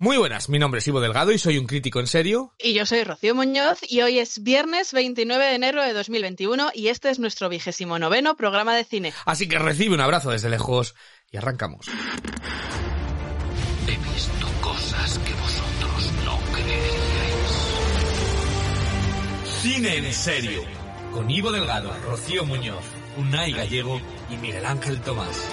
Muy buenas, mi nombre es Ivo Delgado y soy un crítico en serio. Y yo soy Rocío Muñoz y hoy es viernes 29 de enero de 2021 y este es nuestro vigésimo noveno programa de cine. Así que recibe un abrazo desde lejos y arrancamos. He visto cosas que vosotros no creeríais. Cine en serio. Con Ivo Delgado, Rocío Muñoz, Unai Gallego y Miguel Ángel Tomás.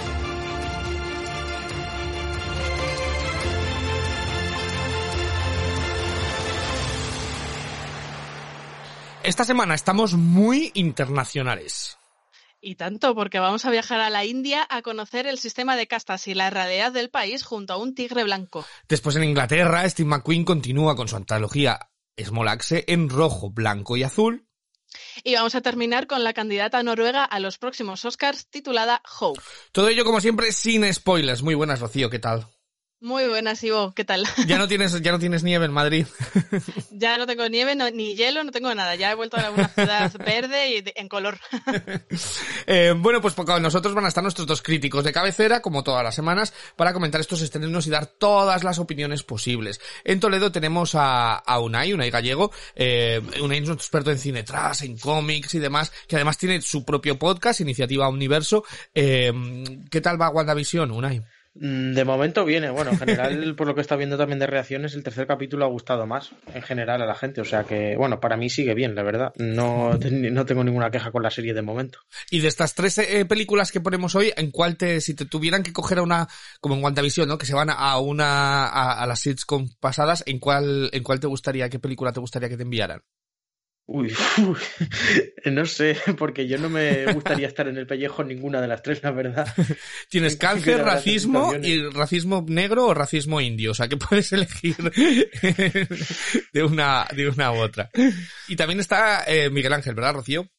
Esta semana estamos muy internacionales. Y tanto, porque vamos a viajar a la India a conocer el sistema de castas y la realidad del país junto a un tigre blanco. Después en Inglaterra, Steve McQueen continúa con su antología Small Axe en rojo, blanco y azul. Y vamos a terminar con la candidata noruega a los próximos Oscars titulada Hope. Todo ello, como siempre, sin spoilers. Muy buenas, Rocío, ¿qué tal? Muy buenas, Ivo, ¿qué tal? Ya no tienes, ya no tienes nieve en Madrid. ya no tengo nieve, no, ni hielo, no tengo nada. Ya he vuelto a una ciudad verde y de, en color. eh, bueno, pues con nosotros van a estar nuestros dos críticos de cabecera, como todas las semanas, para comentar estos estrenos y dar todas las opiniones posibles. En Toledo tenemos a, a Unai, Unai Gallego. Eh, Unai es un experto en cine tras, en cómics y demás, que además tiene su propio podcast, Iniciativa Universo. Eh, ¿Qué tal va WandaVision, Unai? De momento viene, bueno, en general, por lo que está viendo también de reacciones, el tercer capítulo ha gustado más en general a la gente, o sea que, bueno, para mí sigue bien, la verdad. No, no tengo ninguna queja con la serie de momento. Y de estas tres eh, películas que ponemos hoy, ¿en cuál te, si te tuvieran que coger a una, como en WandaVision, ¿no? Que se van a una, a, a las sitcom pasadas, ¿en cuál, en cuál te gustaría, qué película te gustaría que te enviaran? Uy, uy, no sé, porque yo no me gustaría estar en el pellejo ninguna de las tres, la verdad. Tienes cáncer, racismo y racismo negro o racismo indio, o sea que puedes elegir de una, de una u otra. Y también está eh, Miguel Ángel, ¿verdad, Rocío?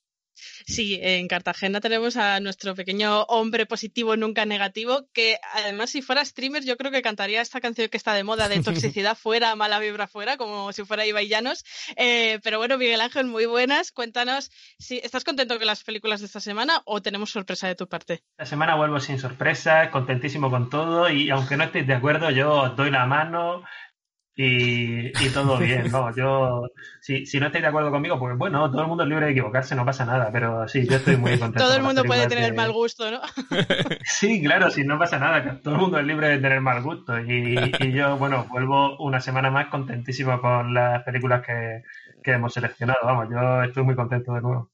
Sí, en Cartagena tenemos a nuestro pequeño hombre positivo, nunca negativo, que además si fuera streamer yo creo que cantaría esta canción que está de moda de toxicidad fuera, mala vibra fuera, como si fuera Ibai Llanos. Eh, pero bueno, Miguel Ángel, muy buenas. Cuéntanos, si ¿estás contento con las películas de esta semana o tenemos sorpresa de tu parte? La semana vuelvo sin sorpresa, contentísimo con todo y aunque no estéis de acuerdo, yo os doy la mano, y, y, todo bien, vamos, yo, si, si no estáis de acuerdo conmigo, pues bueno, todo el mundo es libre de equivocarse, no pasa nada, pero sí, yo estoy muy contento. todo el mundo puede tener mal gusto, ¿no? sí, claro, sí, no pasa nada, todo el mundo es libre de tener mal gusto y, y yo, bueno, vuelvo una semana más contentísimo con las películas que, que hemos seleccionado, vamos, yo estoy muy contento de nuevo.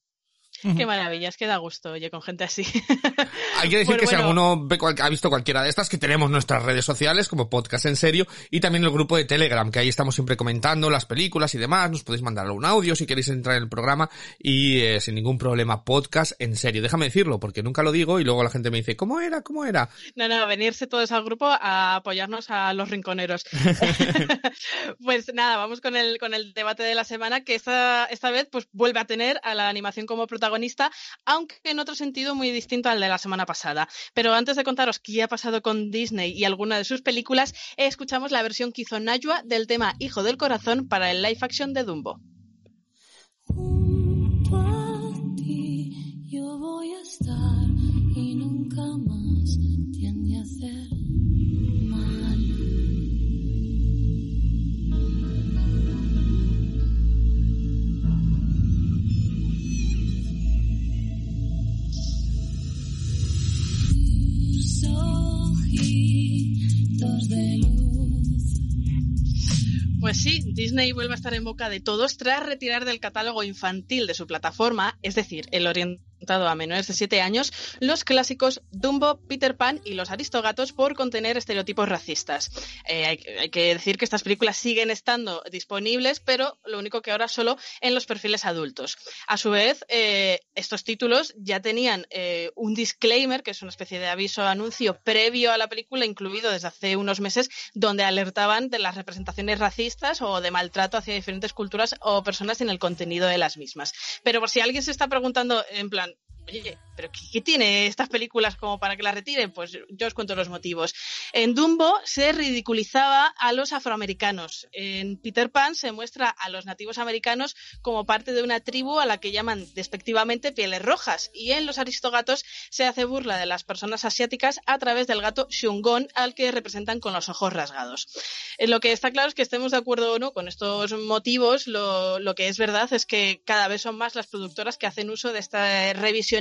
Qué maravilla, es que da gusto, oye, con gente así. Hay que decir bueno, que si bueno. alguno ve cual, ha visto cualquiera de estas, que tenemos nuestras redes sociales como Podcast en Serio y también el grupo de Telegram, que ahí estamos siempre comentando las películas y demás. Nos podéis mandar un audio si queréis entrar en el programa y eh, sin ningún problema, Podcast en Serio. Déjame decirlo, porque nunca lo digo y luego la gente me dice, ¿cómo era? ¿Cómo era? No, no, venirse todos al grupo a apoyarnos a los rinconeros. pues nada, vamos con el, con el debate de la semana, que esta, esta vez pues vuelve a tener a la animación como protagonista protagonista, aunque en otro sentido muy distinto al de la semana pasada. Pero antes de contaros qué ha pasado con Disney y alguna de sus películas, escuchamos la versión que hizo Najwa del tema Hijo del Corazón para el live action de Dumbo. Sí, Disney vuelve a estar en boca de todos tras retirar del catálogo infantil de su plataforma, es decir, el orientado a menores de 7 años los clásicos Dumbo, Peter Pan y los Aristogatos por contener estereotipos racistas. Eh, hay, que decir que estas películas siguen estando disponibles, pero lo único que ahora solo en los perfiles adultos. A su vez, eh, estos títulos ya tenían eh, un disclaimer, que es una especie de aviso anuncio previo a la película, incluido desde hace unos meses, donde alertaban de las representaciones racistas o de maltrato hacia diferentes culturas o personas en el contenido de las mismas. Pero por si alguien se está preguntando, en plan, Oye, ¿pero qué, tiene estas películas como para que las retiren? Pues yo os cuento los motivos. En Dumbo se ridiculizaba a los afroamericanos. En Peter Pan se muestra a los nativos americanos como parte de una tribu a la que llaman despectivamente pieles rojas. Y en Los Aristogatos se hace burla de las personas asiáticas a través del gato Shungon, al que representan con los ojos rasgados. Eh, lo que está claro es que estemos de acuerdo o no con estos motivos, lo que es verdad es que cada vez son más las productoras que hacen uso de esta revisión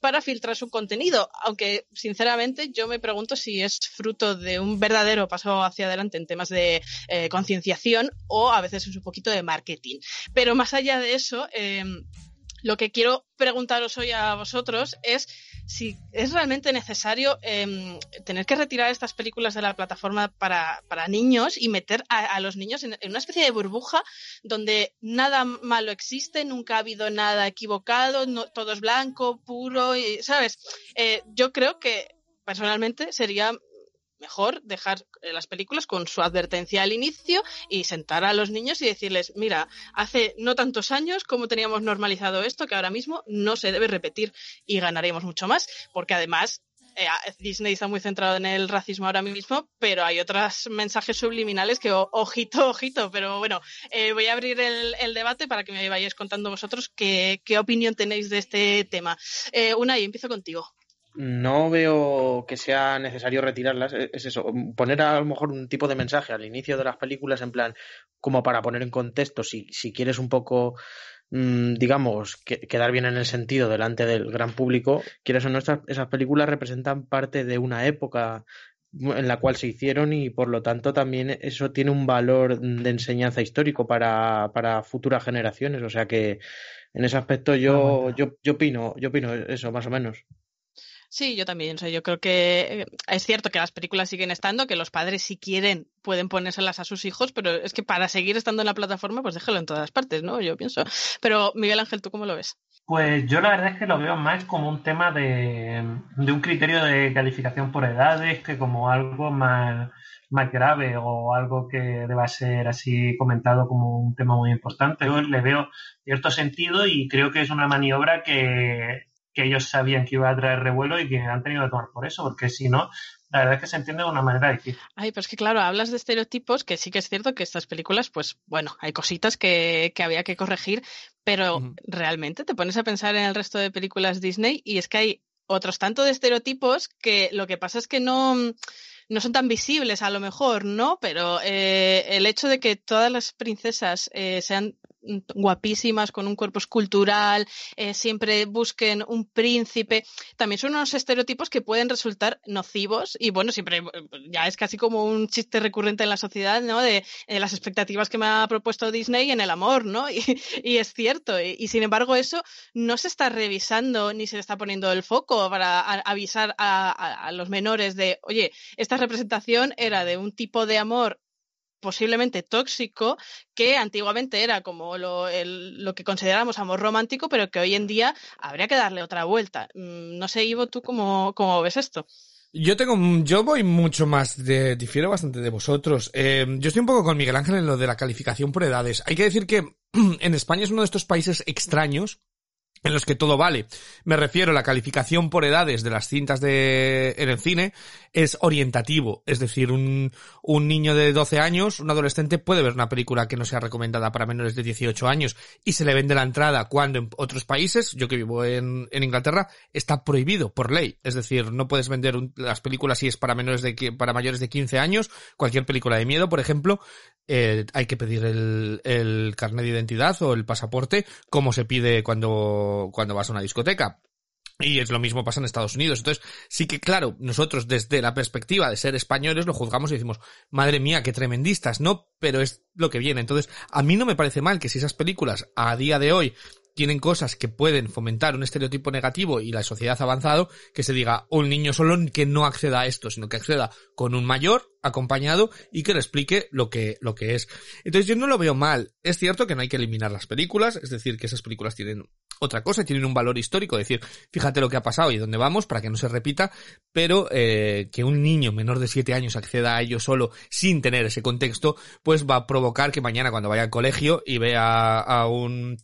para filtrar su contenido, aunque sinceramente yo me pregunto si es fruto de un verdadero paso hacia adelante en temas de eh, concienciación o a veces es un poquito de marketing. Pero más allá de eso, eh, lo que quiero preguntaros hoy a vosotros es si es realmente necesario eh, tener que retirar estas películas de la plataforma para, para niños y meter a, a los niños en, en, una especie de burbuja donde nada malo existe, nunca ha habido nada equivocado, no, todo es blanco, puro, y, ¿sabes? Eh, yo creo que personalmente sería mejor dejar eh, las películas con su advertencia al inicio y sentar a los niños y decirles, mira, hace no tantos años como teníamos normalizado esto que ahora mismo no se debe repetir y ganaremos mucho más, porque además eh, Disney está muy centrado en el racismo ahora mismo, pero hay otros mensajes subliminales que, ojito, ojito, pero bueno, eh, voy a abrir el, debate para que me vayáis contando vosotros qué, qué opinión tenéis de este tema. Eh, Unai, empiezo contigo no veo que sea necesario retirarlas. Es eso, poner a lo mejor un tipo de mensaje al inicio de las películas en plan, como para poner en contexto, si, si quieres un poco, mmm, digamos, que, quedar bien en el sentido delante del gran público, quieres o no, esas, esas películas representan parte de una época en la cual se hicieron y por lo tanto también eso tiene un valor de enseñanza histórico para, para futuras generaciones. O sea que en ese aspecto yo, yo, yo opino, yo opino eso, más o menos. Sí, yo también. O yo creo que es cierto que las películas siguen estando, que los padres si quieren pueden ponérselas a sus hijos, pero es que para seguir estando en la plataforma, pues déjalo en todas partes, ¿no? Yo pienso. Pero Miguel Ángel, ¿tú cómo lo ves? Pues yo la verdad es que lo veo más como un tema de, de un criterio de calificación por edades que como algo más, más grave o algo que deba ser así comentado como un tema muy importante. Yo le veo cierto sentido y creo que es una maniobra que que ellos sabían que iba a traer revuelo y que han tenido que tomar por eso, porque si no, la verdad es que se entiende de una manera difícil. Ay, pero es que claro, hablas de estereotipos, que sí que es cierto que estas películas, pues bueno, hay cositas que, que había que corregir, pero uh -huh. realmente te pones a pensar en el resto de películas Disney y es que hay otros tanto de estereotipos que lo que pasa es que no no son tan visibles a lo mejor, ¿no? Pero eh, el hecho de que todas las princesas eh, sean guapísimas, con un cuerpo escultural, eh, siempre busquen un príncipe. También son unos estereotipos que pueden resultar nocivos y bueno, siempre ya es casi como un chiste recurrente en la sociedad, ¿no? De, de las expectativas que me ha propuesto Disney en el amor, ¿no? Y, y es cierto. Y, sin embargo eso no se está revisando ni se le está poniendo el foco para avisar a los menores de, oye, esta representación era de un tipo de amor posiblemente tóxico que antiguamente era como lo, lo que considerábamos amor romántico, pero que hoy en día habría que darle otra vuelta. No sé, Ivo, ¿tú cómo, cómo ves esto? Yo tengo, yo voy mucho más de, difiero bastante de vosotros. Eh, yo estoy un poco con Miguel Ángel en lo de la calificación por edades. Hay que decir que en España es uno de estos países extraños en los que todo vale. Me refiero a la calificación por edades de las cintas de en el cine es orientativo, es decir, un, un niño de 12 años, un adolescente puede ver una película que no sea recomendada para menores de 18 años y se le vende la entrada cuando en otros países, yo que vivo en, en Inglaterra, está prohibido por ley, es decir, no puedes vender un, las películas si es para menores de para mayores de 15 años, cualquier película de miedo, por ejemplo, eh, hay que pedir el, el carnet de identidad o el pasaporte como se pide cuando, cuando vas a una discoteca. Y es lo mismo pasa en Estados Unidos. Entonces, sí que claro, nosotros desde la perspectiva de ser españoles lo juzgamos y decimos, madre mía, qué tremendistas, ¿no? Pero es lo que viene. Entonces, a mí no me parece mal que si esas películas a día de hoy tienen cosas que pueden fomentar un estereotipo negativo y la sociedad ha avanzado, que se diga un niño solo que no acceda a esto, sino que acceda con un mayor acompañado y que le explique lo que, lo que es. Entonces yo no lo veo mal. Es cierto que no hay que eliminar las películas, es decir, que esas películas tienen otra cosa, tienen un valor histórico, es decir, fíjate lo que ha pasado y dónde vamos para que no se repita, pero eh, que un niño menor de 7 años acceda a ello solo sin tener ese contexto, pues va a provocar que mañana cuando vaya al colegio y vea a un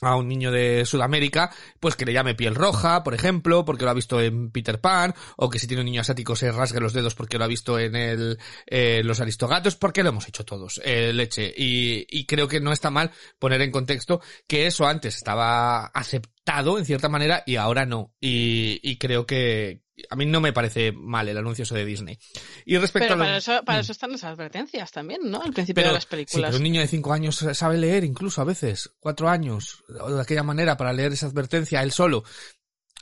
a un niño de Sudamérica, pues que le llame piel roja, por ejemplo, porque lo ha visto en Peter Pan, o que si tiene un niño asiático se rasgue los dedos porque lo ha visto en el, eh, los aristogatos, porque lo hemos hecho todos, eh, leche. Y, y creo que no está mal poner en contexto que eso antes estaba aceptado en cierta manera y ahora no. Y, y creo que, a mí no me parece mal el anuncio de Disney. Y respecto Pero a lo- para eso, para Mm. eso están las advertencias también, ¿no? Al principio Pero, de las sí, películas. pero un niño de 5 años sabe leer incluso a veces, 4 años, o de aquella manera para leer esa advertencia él solo.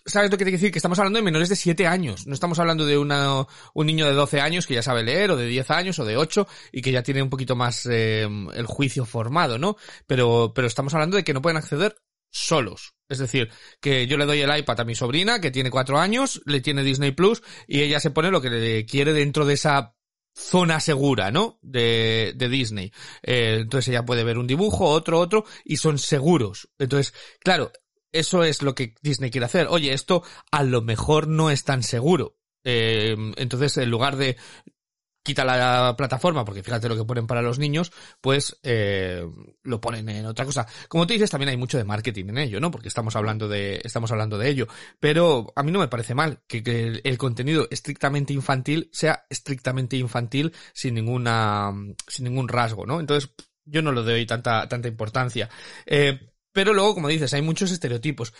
¿Sabes lo que quiere decir? Que estamos hablando de menores de 7 años. No estamos hablando de una, un niño de 12 años que ya sabe leer, o de 10 años, o de 8, y que ya tiene un poquito más eh, el juicio formado, ¿no? Pero, pero estamos hablando de que no pueden acceder solos. Es decir, que yo le doy el iPad a mi sobrina, que tiene 4 años, le tiene Disney Plus, y ella se pone lo que le quiere dentro de esa zona segura, ¿no? De, de Disney. Eh, entonces ella puede ver un dibujo, otro, otro, y son seguros. Entonces, claro, eso es lo que Disney quiere hacer. Oye, esto a lo mejor no es tan seguro. Eh, entonces, en lugar de quita la plataforma, porque fíjate lo que ponen para los niños, pues eh, lo ponen en otra cosa. Como tú dices, también hay mucho de marketing en ello, ¿no? Porque estamos hablando de, estamos hablando de ello. Pero a mí no me parece mal que, el, contenido estrictamente infantil sea estrictamente infantil sin ninguna, sin ningún rasgo, ¿no? Entonces, yo no le doy tanta, tanta importancia. Eh, pero luego, como dices, hay muchos estereotipos.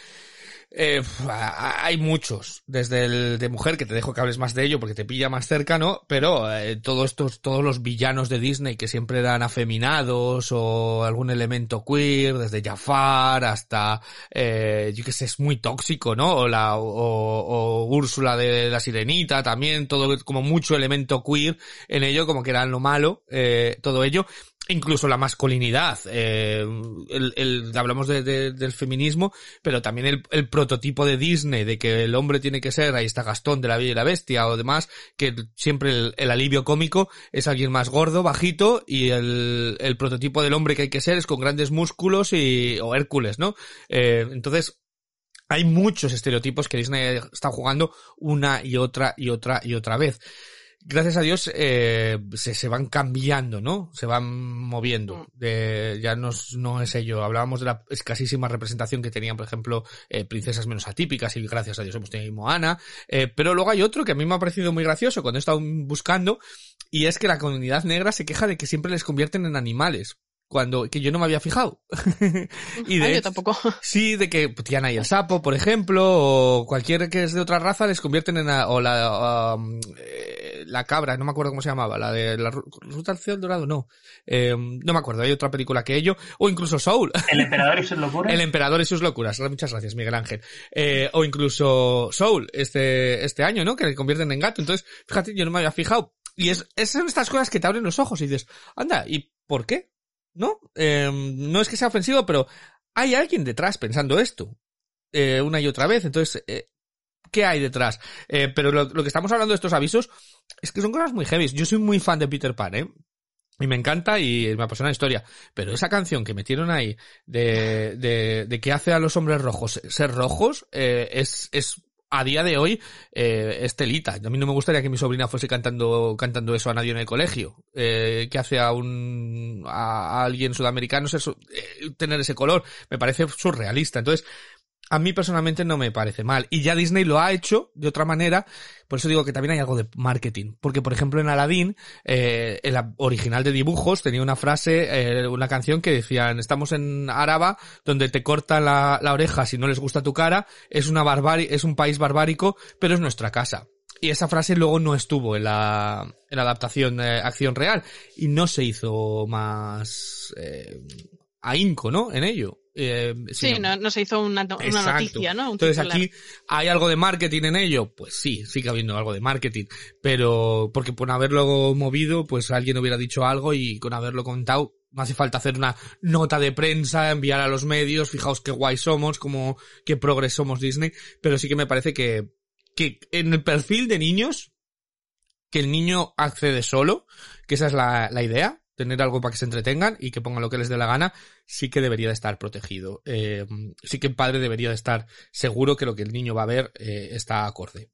Eh, hay muchos, desde el de mujer, que te dejo que hables más de ello porque te pilla más cerca, ¿no? Pero eh, todos estos, todos los villanos de Disney que siempre eran afeminados o algún elemento queer, desde Jafar hasta, eh, yo que sé, es muy tóxico, ¿no? O la, o, o Úrsula de la Sirenita también, todo como mucho elemento queer en ello, como que era lo malo, eh, todo ello incluso la masculinidad, eh, el, el, hablamos de, de, del feminismo, pero también el, el, prototipo de Disney de que el hombre tiene que ser, ahí está Gastón de la Bella y la Bestia o demás, que siempre el, alivio cómico es alguien más gordo, bajito, y el, el, prototipo del hombre que hay que ser es con grandes músculos y, o Hércules, ¿no? Eh, entonces, hay muchos estereotipos que Disney está jugando una y otra y otra y otra vez gracias a Dios eh, se, se, van cambiando, ¿no? Se van moviendo. De, ya no, no es ello. Hablábamos de la escasísima representación que tenían, por ejemplo, eh, princesas menos atípicas y gracias a Dios hemos tenido Moana. Eh, pero luego hay otro que a mí me ha parecido muy gracioso cuando he estado buscando y es que la comunidad negra se queja de que siempre les convierten en animales cuando que yo no me había fijado. y de Ay, yo tampoco. Sí, de que Tiana y el sapo, por ejemplo, o cualquier que es de otra raza les convierten en a, o la um, eh, la cabra, no me acuerdo cómo se llamaba, la de la ruta al cielo dorado, no. Eh, no me acuerdo, hay otra película que ello o incluso Soul. El emperador y sus locuras. el emperador y sus locuras. Muchas gracias, Miguel Ángel. Eh, o incluso Soul este este año, ¿no? Que le convierten en gato. Entonces, fíjate, yo no me había fijado. Y es, es son estas cosas que te abren los ojos y dices, anda, ¿y por qué? ¿No? Eh, no es que sea ofensivo, pero hay alguien detrás pensando esto. Eh, una y otra vez. Entonces, eh, ¿qué hay detrás? Eh, pero lo, lo, que estamos hablando de estos avisos es que son cosas muy heavy. Yo soy muy fan de Peter Pan, ¿eh? Y me encanta y me apasiona la historia. Pero esa canción que metieron ahí de, de, de que hace a los hombres rojos ser rojos, eh, es, es a día de hoy eh, es telita. A mí no me gustaría que mi sobrina fuese cantando cantando eso a nadie en el colegio. Eh, que hace a un a, alguien sudamericano eh, tener ese color. Me parece surrealista. Entonces, a mí personalmente no me parece mal. Y ya Disney lo ha hecho de otra manera. Por eso digo que también hay algo de marketing. Porque, por ejemplo, en Aladdin, eh, el original de dibujos tenía una frase, eh, una canción que decían, estamos en Áraba, donde te cortan la, oreja si no les gusta tu cara, es una barbarie, es un país barbárico, pero es nuestra casa. Y esa frase luego no estuvo en la, en la adaptación eh, acción real. Y no se hizo más, eh, ahínco, ¿no? En ello. Eh, sí, no, no, se hizo una, una noticia, ¿no? Un Entonces titular. aquí hay algo de marketing en ello, pues sí, sigue habiendo algo de marketing, pero porque por haberlo movido, pues alguien hubiera dicho algo y con haberlo contado No hace falta hacer una nota de prensa, enviar a los medios, fijaos qué guay somos, como qué progres somos Disney, pero sí que me parece que, que en el perfil de niños, que el niño accede solo, que esa es la, la idea, tener algo para que se entretengan y que pongan lo que les dé la gana, sí que debería de estar protegido. Eh, sí que el padre debería de estar seguro que lo que el niño va a ver eh, está acorde.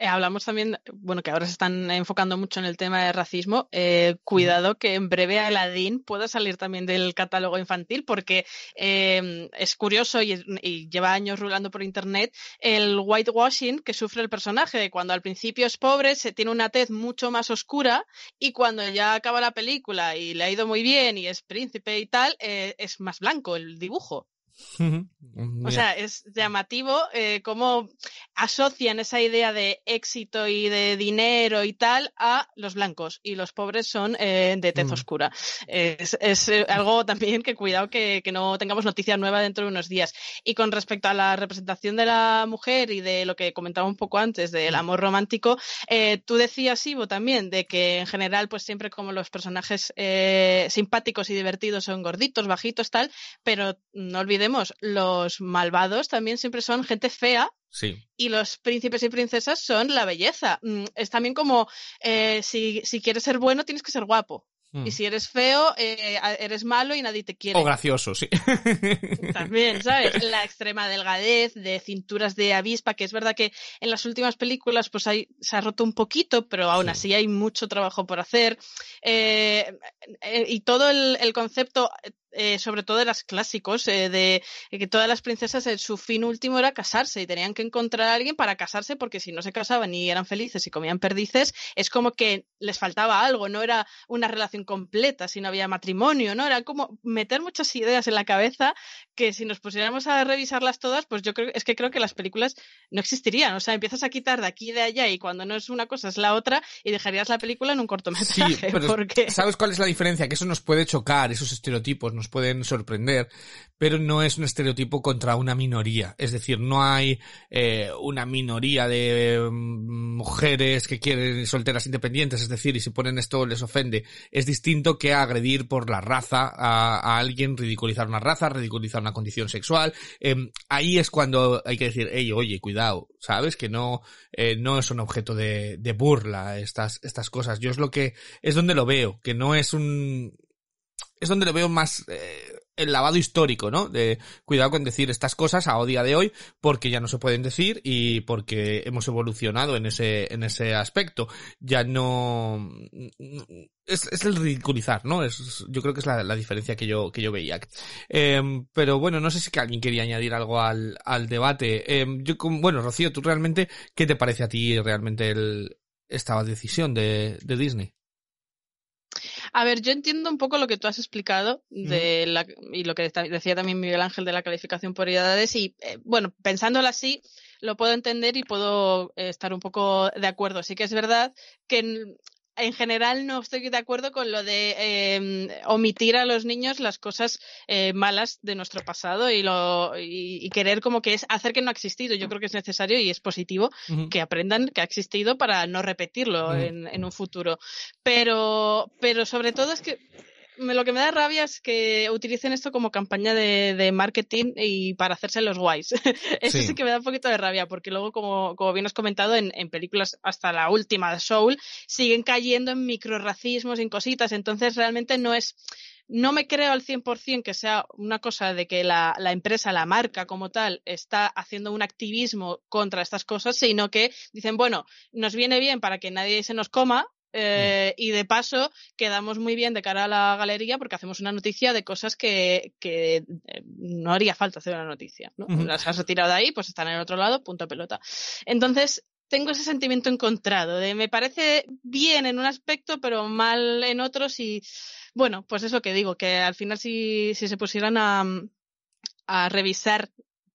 Hablamos también, bueno, que ahora se están enfocando mucho en el tema de racismo. Eh, cuidado que en breve Aladdin pueda salir también del catálogo infantil, porque eh, es curioso y, y, lleva años rulando por internet el whitewashing que sufre el personaje, de cuando al principio es pobre, se tiene una tez mucho más oscura y cuando ya acaba la película y le ha ido muy bien y es príncipe y tal, eh, es más blanco el dibujo. O sea, es llamativo eh, cómo asocian esa idea de éxito y de dinero y tal a los blancos y los pobres son eh, de tez Mm. oscura. Es, es, eh, algo también que cuidado que, que no tengamos noticia nueva dentro de unos días. Y con respecto a la representación de la mujer y de lo que comentaba un poco antes del amor romántico, tú decías, Ivo, también de que en general, pues siempre como los personajes simpáticos y divertidos son gorditos, bajitos, tal, pero no olvidemos, los malvados también siempre son gente fea Sí. y los príncipes y princesas son la belleza. Mm, Es también como eh, si, si quieres ser bueno tienes que ser guapo. Mm. Y si eres feo, eh, eres malo y nadie te quiere. O gracioso, sí. También, ¿sabes? La extrema delgadez, de cinturas de avispa, que es verdad que en las últimas películas pues hay, se ha roto un poquito, pero aún Sí. así hay mucho trabajo por hacer. Eh, eh, y todo el, el concepto, eh, sobre todo de las clásicos, eh, de que todas las princesas, eh, su fin último era casarse y tenían que encontrar a alguien para casarse porque si no se casaban y eran felices y comían perdices, es como que les faltaba algo, no era una relación completa si no había matrimonio, ¿no? Era como meter muchas ideas en la cabeza que si nos pusiéramos a revisarlas todas, pues yo creo, es que creo que las películas no existirían. O sea, empiezas a quitar de aquí y de allá y cuando no es una cosa es la otra y dejarías la película en un Sí, cortometraje. pero porque... ¿sabes cuál es la diferencia? Que eso nos puede chocar, esos estereotipos nos pueden sorprender, pero no es un estereotipo contra una minoría. Es decir, no hay eh, una minoría de mm, mujeres que quieren solteras independientes, es decir, y si ponen esto les ofende. Es distinto que agredir por la raza a, alguien, ridiculizar una raza, ridiculizar una condición sexual. Eh, ahí es cuando hay que decir, hey, oye, cuidado, ¿sabes? Que no, eh, no es un objeto de, de burla estas, estas cosas. Yo es lo que, es donde lo veo, que no es un, es donde lo veo más eh, el lavado histórico, ¿no? De cuidado con decir estas cosas a día de hoy porque ya no se pueden decir y porque hemos evolucionado en ese en ese aspecto. Ya no es, es el ridiculizar, ¿no? Es yo creo que es la, la diferencia que yo que yo veía. Em, pero bueno, no sé si alguien quería añadir algo al al debate. Em, yo bueno, Rocío, tú realmente qué te parece a ti realmente el esta decisión de, de Disney? A ver, yo entiendo un poco lo que tú has explicado de la, y lo que decía también Miguel Ángel de la calificación por edades y, eh, bueno, pensándolo así, lo puedo entender y puedo eh, estar un poco de acuerdo. Sí que es verdad que en, en general no estoy de acuerdo con lo de eh, omitir a los niños las cosas eh, malas de nuestro pasado y, lo, y, y querer como que es hacer que no ha existido. Yo creo que es necesario y es positivo que aprendan que ha existido para no repetirlo en, en un futuro. Pero, pero sobre todo es que lo que me da rabia es que utilicen esto como campaña de, de marketing y para hacerse los guays. Eso Sí. sí. que me da un poquito de rabia, porque luego, como, como bien has comentado, en, en películas hasta la última de Soul, siguen cayendo en microracismos, en cositas. Entonces, realmente no es. No me creo al 100% que sea una cosa de que la, la empresa, la marca como tal, está haciendo un activismo contra estas cosas, sino que dicen, bueno, nos viene bien para que nadie se nos coma, eh, y de paso quedamos muy bien de cara a la galería porque hacemos una noticia de cosas que, que eh, no haría falta hacer una noticia. ¿no? Las has retirado de ahí, pues están en el otro lado, punto pelota. Entonces, tengo ese sentimiento encontrado de me parece bien en un aspecto, pero mal en otros y bueno, pues eso que digo, que al final si, si se pusieran a, a revisar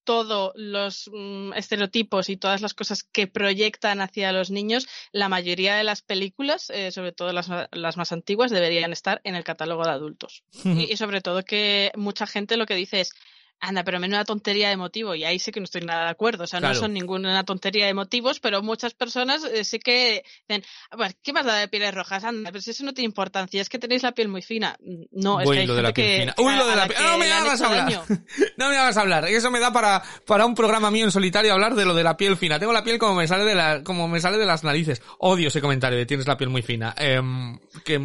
todos los mm, estereotipos y todas las cosas que proyectan hacia los niños, la mayoría de las películas, eh, sobre todo las, las más antiguas, deberían estar en el catálogo de adultos. Y, y sobre todo que mucha gente lo que dice es, anda, pero menuda tontería de motivo. Y ahí sí que no estoy nada de acuerdo. O sea, Claro. no son ninguna tontería de motivos, pero muchas personas eh, sí que dicen, "A ver, ¿qué más da de pieles rojas? Anda, pero si eso no tiene importancia, es que tenéis la piel muy fina. Mm, No, es Uy, que hay lo de la piel que- fina. Uy, lo de la piel. No me hagas hablar. daño. No me hagas hablar. Eso me da para, para un programa mío en solitario hablar de lo de la piel fina. Tengo la piel como me sale de la, como me sale de las narices. Odio ese comentario de tienes la piel muy fina. Em, que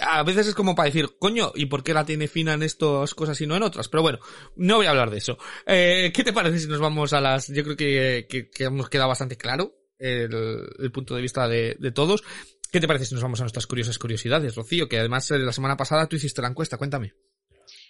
a veces es como para decir, coño, ¿y por qué la tiene fina en estas cosas y no en otras? Pero bueno, no voy a hablar de eso. Eh, ¿Qué te parece si nos vamos a las, yo creo que, que, que hemos quedado bastante claro el, el punto de vista de, de todos. ¿Qué te parece si nos vamos a nuestras curiosas curiosidades, Rocío? Que además eh, la semana pasada tú hiciste la encuesta, cuéntame.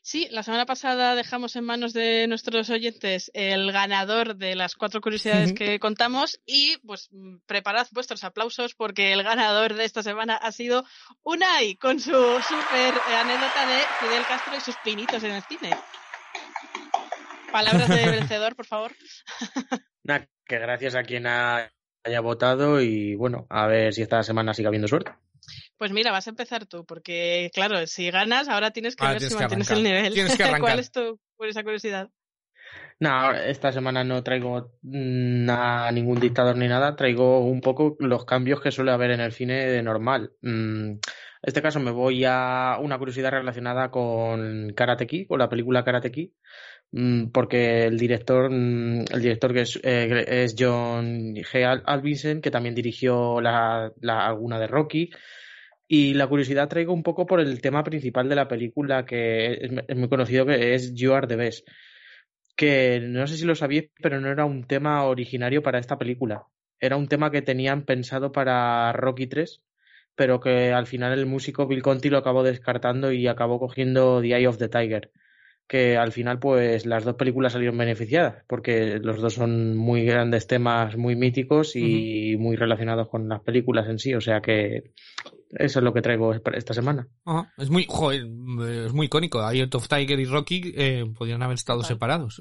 Sí, la semana pasada dejamos en manos de nuestros oyentes el ganador de las cuatro curiosidades que contamos y pues mm, preparad vuestros aplausos porque el ganador de esta semana ha sido Unai con su super eh, anécdota de Fidel Castro y sus pinitos en el cine. Palabras de vencedor, por favor. Que gracias a quien ha- haya votado y bueno, a ver si esta semana sigue habiendo suerte. Pues mira, vas a empezar tú, porque claro, si ganas, ahora tienes que Ahora ver tienes si que mantienes arrancar. el nivel. Tienes que arrancar. ¿Cuál es tu curiosa curiosidad? No, esta semana no traigo a ningún dictador ni nada, traigo un poco los cambios que suele haber en el cine de normal. Mm, En este caso me voy a una curiosidad relacionada con Karate Kid, con la película Karate Kid, porque el director, mm, el director que es, eh, es John G. Al- Alvinson, que también dirigió la, alguna de Rocky. Y la curiosidad traigo un poco por el tema principal de la película, que es, es muy conocido, que es You Are the Best que no sé si lo sabíais, pero no era un tema originario para esta película. Era un tema que tenían pensado para Rocky 3, pero que al final el músico Bill Conti lo acabó descartando y acabó cogiendo The Eye of the Tiger. Que al final, pues las dos películas salieron beneficiadas, porque los dos son muy grandes temas, muy míticos y muy relacionados con las películas en sí. O sea que eso es lo que traigo esta semana. Ajá. Es muy, joder, es muy icónico. Eye of Tiger y Rocky eh, podrían haber estado separados.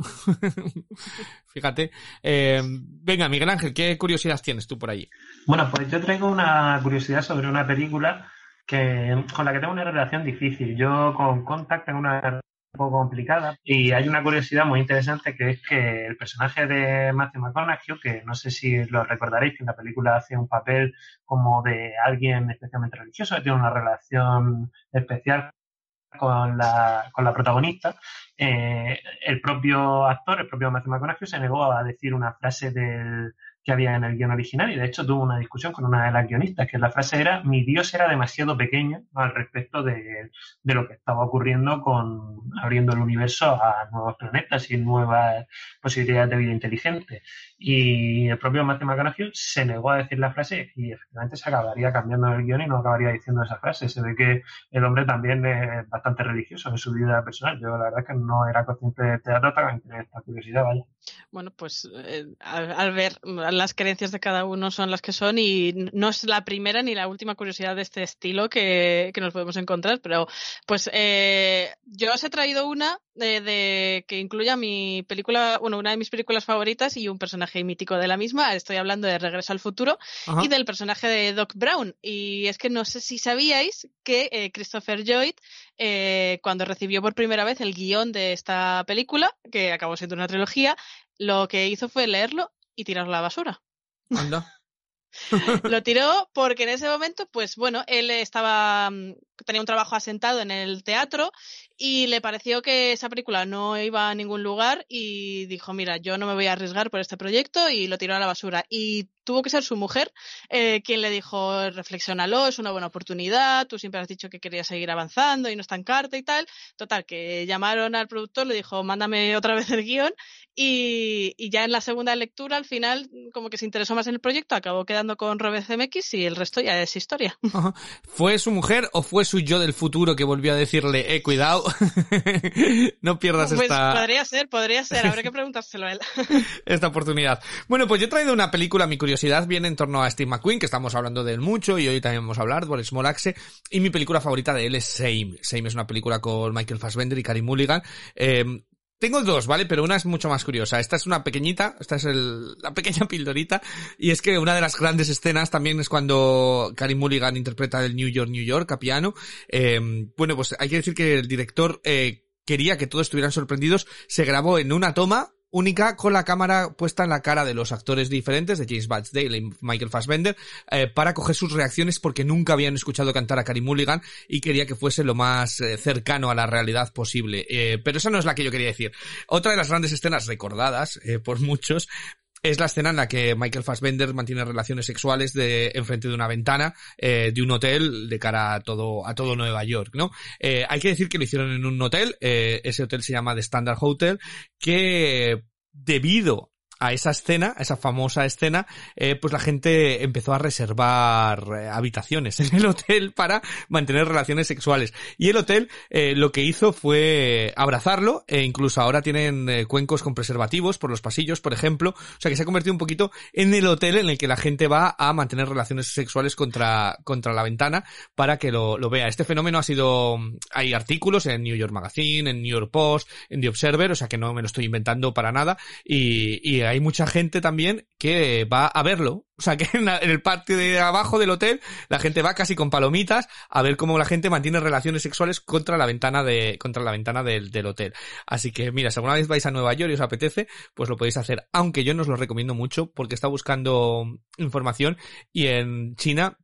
Fíjate. Eh, venga, Miguel Ángel, ¿qué curiosidad tienes tú por allí? Bueno, pues yo traigo una curiosidad sobre una película que, con la que tengo una relación difícil. Yo con Contact tengo una poco complicada. Y hay una curiosidad muy interesante que es que el personaje de Matthew McConaughey, que no sé si lo recordaréis, que en la película hace un papel como de alguien especialmente religioso, que tiene una relación especial con la, con la protagonista, eh, el propio actor, el propio Matthew McConaughey, se negó a decir una frase del, que había en el guion original y de hecho tuvo una discusión con una de las guionistas, que la frase era mi Dios era demasiado pequeño al respecto de, de lo que estaba ocurriendo con abriendo el universo a nuevos planetas y nuevas posibilidades de vida inteligente. Y el propio Matthew McConaughey se negó a decir la frase y efectivamente se acabaría cambiando el guion y no acabaría diciendo esa frase. Se ve que el hombre también es bastante religioso en su vida personal. Yo la verdad es que no era consciente de teatro, también tenía esta curiosidad, vaya. Bueno, pues eh, al, al ver las creencias de cada uno son las que son y no es la primera ni la última curiosidad de este estilo que, que nos podemos encontrar, pero pues eh, yo os he traído una de, de que incluya mi película, bueno, una de mis películas favoritas y un personaje mítico de la misma. Estoy hablando de Regreso al Futuro Ajá. y del personaje de Doc Brown. Y es que no sé si sabíais que eh, Christopher Lloyd, eh, cuando recibió por primera vez el guion de esta película, que acabó siendo una trilogía, lo que hizo fue leerlo y tirarlo a la basura. Anda. Lo tiró porque en ese momento, pues bueno, él estaba mm, tenía un trabajo asentado en el teatro y le pareció que esa película no iba a ningún lugar y dijo, mira, yo no me voy a arriesgar por este proyecto y lo tiró a la basura. Y tuvo que ser su mujer eh, quien le dijo, reflexionalo, es una buena oportunidad, tú siempre has dicho que querías seguir avanzando y no está en carta y tal. Total, que llamaron al productor, le dijo, mándame otra vez el guion y, y ya en la segunda lectura, al final, como que se interesó más en el proyecto, acabó quedando con Robert Zemeckis y el resto ya es historia. Ajá. ¿Fue su mujer o fue su yo del futuro que volvió a decirle, eh, cuidado, no pierdas Pues esta, podría ser, podría ser, habrá que preguntárselo a él. esta oportunidad. Bueno, pues yo he traído una película, mi curiosidad viene en torno a Steve McQueen, que estamos hablando de él mucho y hoy también vamos a hablar, por Small Axe, y mi película favorita de él es Same. Same es una película con Michael Fassbender y Carey Mulligan. Eh, tengo dos, ¿vale? Pero una es mucho más curiosa. Esta es una pequeñita, esta es la pequeña pildorita. Y es que una de las grandes escenas también es cuando Carey Mulligan interpreta el New York, New York a piano. Eh, bueno, pues hay que decir que el director, eh, quería que todos estuvieran sorprendidos, se grabó en una toma única con la cámara puesta en la cara de los actores diferentes, de James Batchdale y Michael Fassbender, eh, para coger sus reacciones porque nunca habían escuchado cantar a Carey Mulligan y quería que fuese lo más eh, cercano a la realidad posible. Eh, pero esa no es la que yo quería decir. Otra de las grandes escenas recordadas por muchos es la escena en la que Michael Fassbender mantiene relaciones sexuales de enfrente de una ventana eh, de un hotel de cara a todo a todo Nueva York, ¿no? Eh, hay que decir que lo hicieron en un hotel, eh, ese hotel se llama The Standard Hotel, que debido a esa escena, a esa famosa escena, eh, pues la gente empezó a reservar eh, habitaciones en el hotel para mantener relaciones sexuales. Y el hotel eh, lo que hizo fue abrazarlo, e incluso ahora tienen eh, cuencos con preservativos por los pasillos, por ejemplo. O sea que se ha convertido un poquito en el hotel en el que la gente va a mantener relaciones sexuales contra, contra la ventana para que lo, lo vea. Este fenómeno ha sido, hay artículos en New York Magazine, en New York Post, en The Observer, o sea que no me lo estoy inventando para nada. Y, y hay mucha gente también que va a verlo. O sea, que en, el patio de abajo del hotel la gente va casi con palomitas a ver cómo la gente mantiene relaciones sexuales contra la ventana de contra la ventana del, del hotel. Así que mira, si alguna vez vais a Nueva York y os apetece, pues lo podéis hacer. Aunque yo no os lo recomiendo mucho porque está buscando información y en China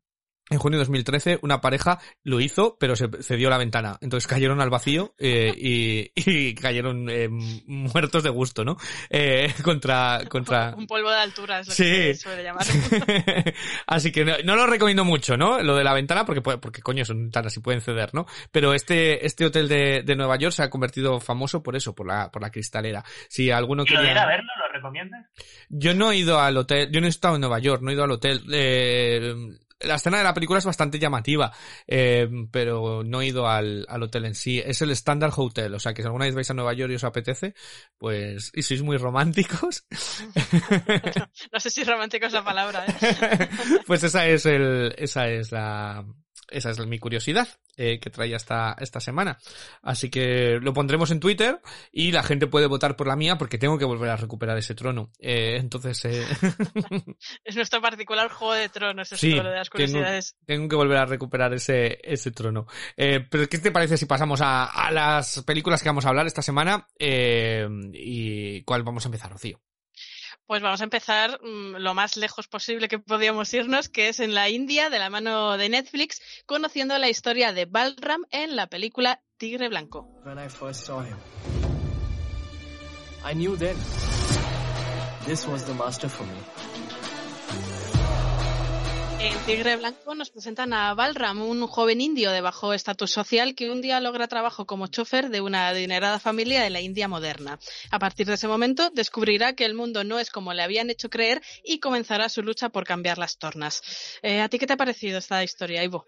en junio de 2013 una pareja lo hizo, pero se cedió la ventana. Entonces cayeron al vacío eh, y, y cayeron eh, muertos de gusto, ¿no? Eh, contra, contra... Un polvo de altura es lo Sí. que se suele llamar. Así que no, no lo recomiendo mucho, ¿no? Lo de la ventana, porque, puede- porque coño, son ventanas y pueden ceder, ¿no? Pero este, este hotel de, de Nueva York se ha convertido famoso por eso, por la, por la cristalera. Si alguno ¿Y lo de ir quería... a verlo lo recomiendas? Yo no he ido al hotel, yo no he estado en Nueva York, no he ido al hotel. Eh, la escena de la película es bastante llamativa, eh, pero no he ido al, al hotel en sí. Es el Standard Hotel, o sea que si alguna vez vais a Nueva York y os apetece, pues, y sois muy románticos, No sé si romántico es la palabra, ¿eh? pues esa es el, esa es la, esa es mi curiosidad eh, que traía esta, esta semana. Así que lo pondremos en Twitter y la gente puede votar por la mía porque tengo que volver a recuperar ese trono. Eh, entonces, eh, Es nuestro particular juego de tronos, esto Sí, lo de las curiosidades. tengo que volver a recuperar ese, ese trono. Eh, pero ¿qué te parece si pasamos a, a las películas que vamos a hablar esta semana? Eh, ¿Y cuál vamos a empezar, Rocío? Pues vamos a empezar mm, lo más lejos posible que podíamos irnos, que es en la India, de la mano de Netflix, conociendo la historia de Balram en la película Tigre Blanco. When first saw him, I knew then this was the master for me. En Tigre Blanco nos presentan a Balram, un joven indio de bajo estatus social que un día logra trabajo como chofer de una adinerada familia de la India moderna. A partir de ese momento descubrirá que el mundo no es como le habían hecho creer y comenzará su lucha por cambiar las tornas. Eh, ¿A ti qué te ha parecido esta historia, Ivo?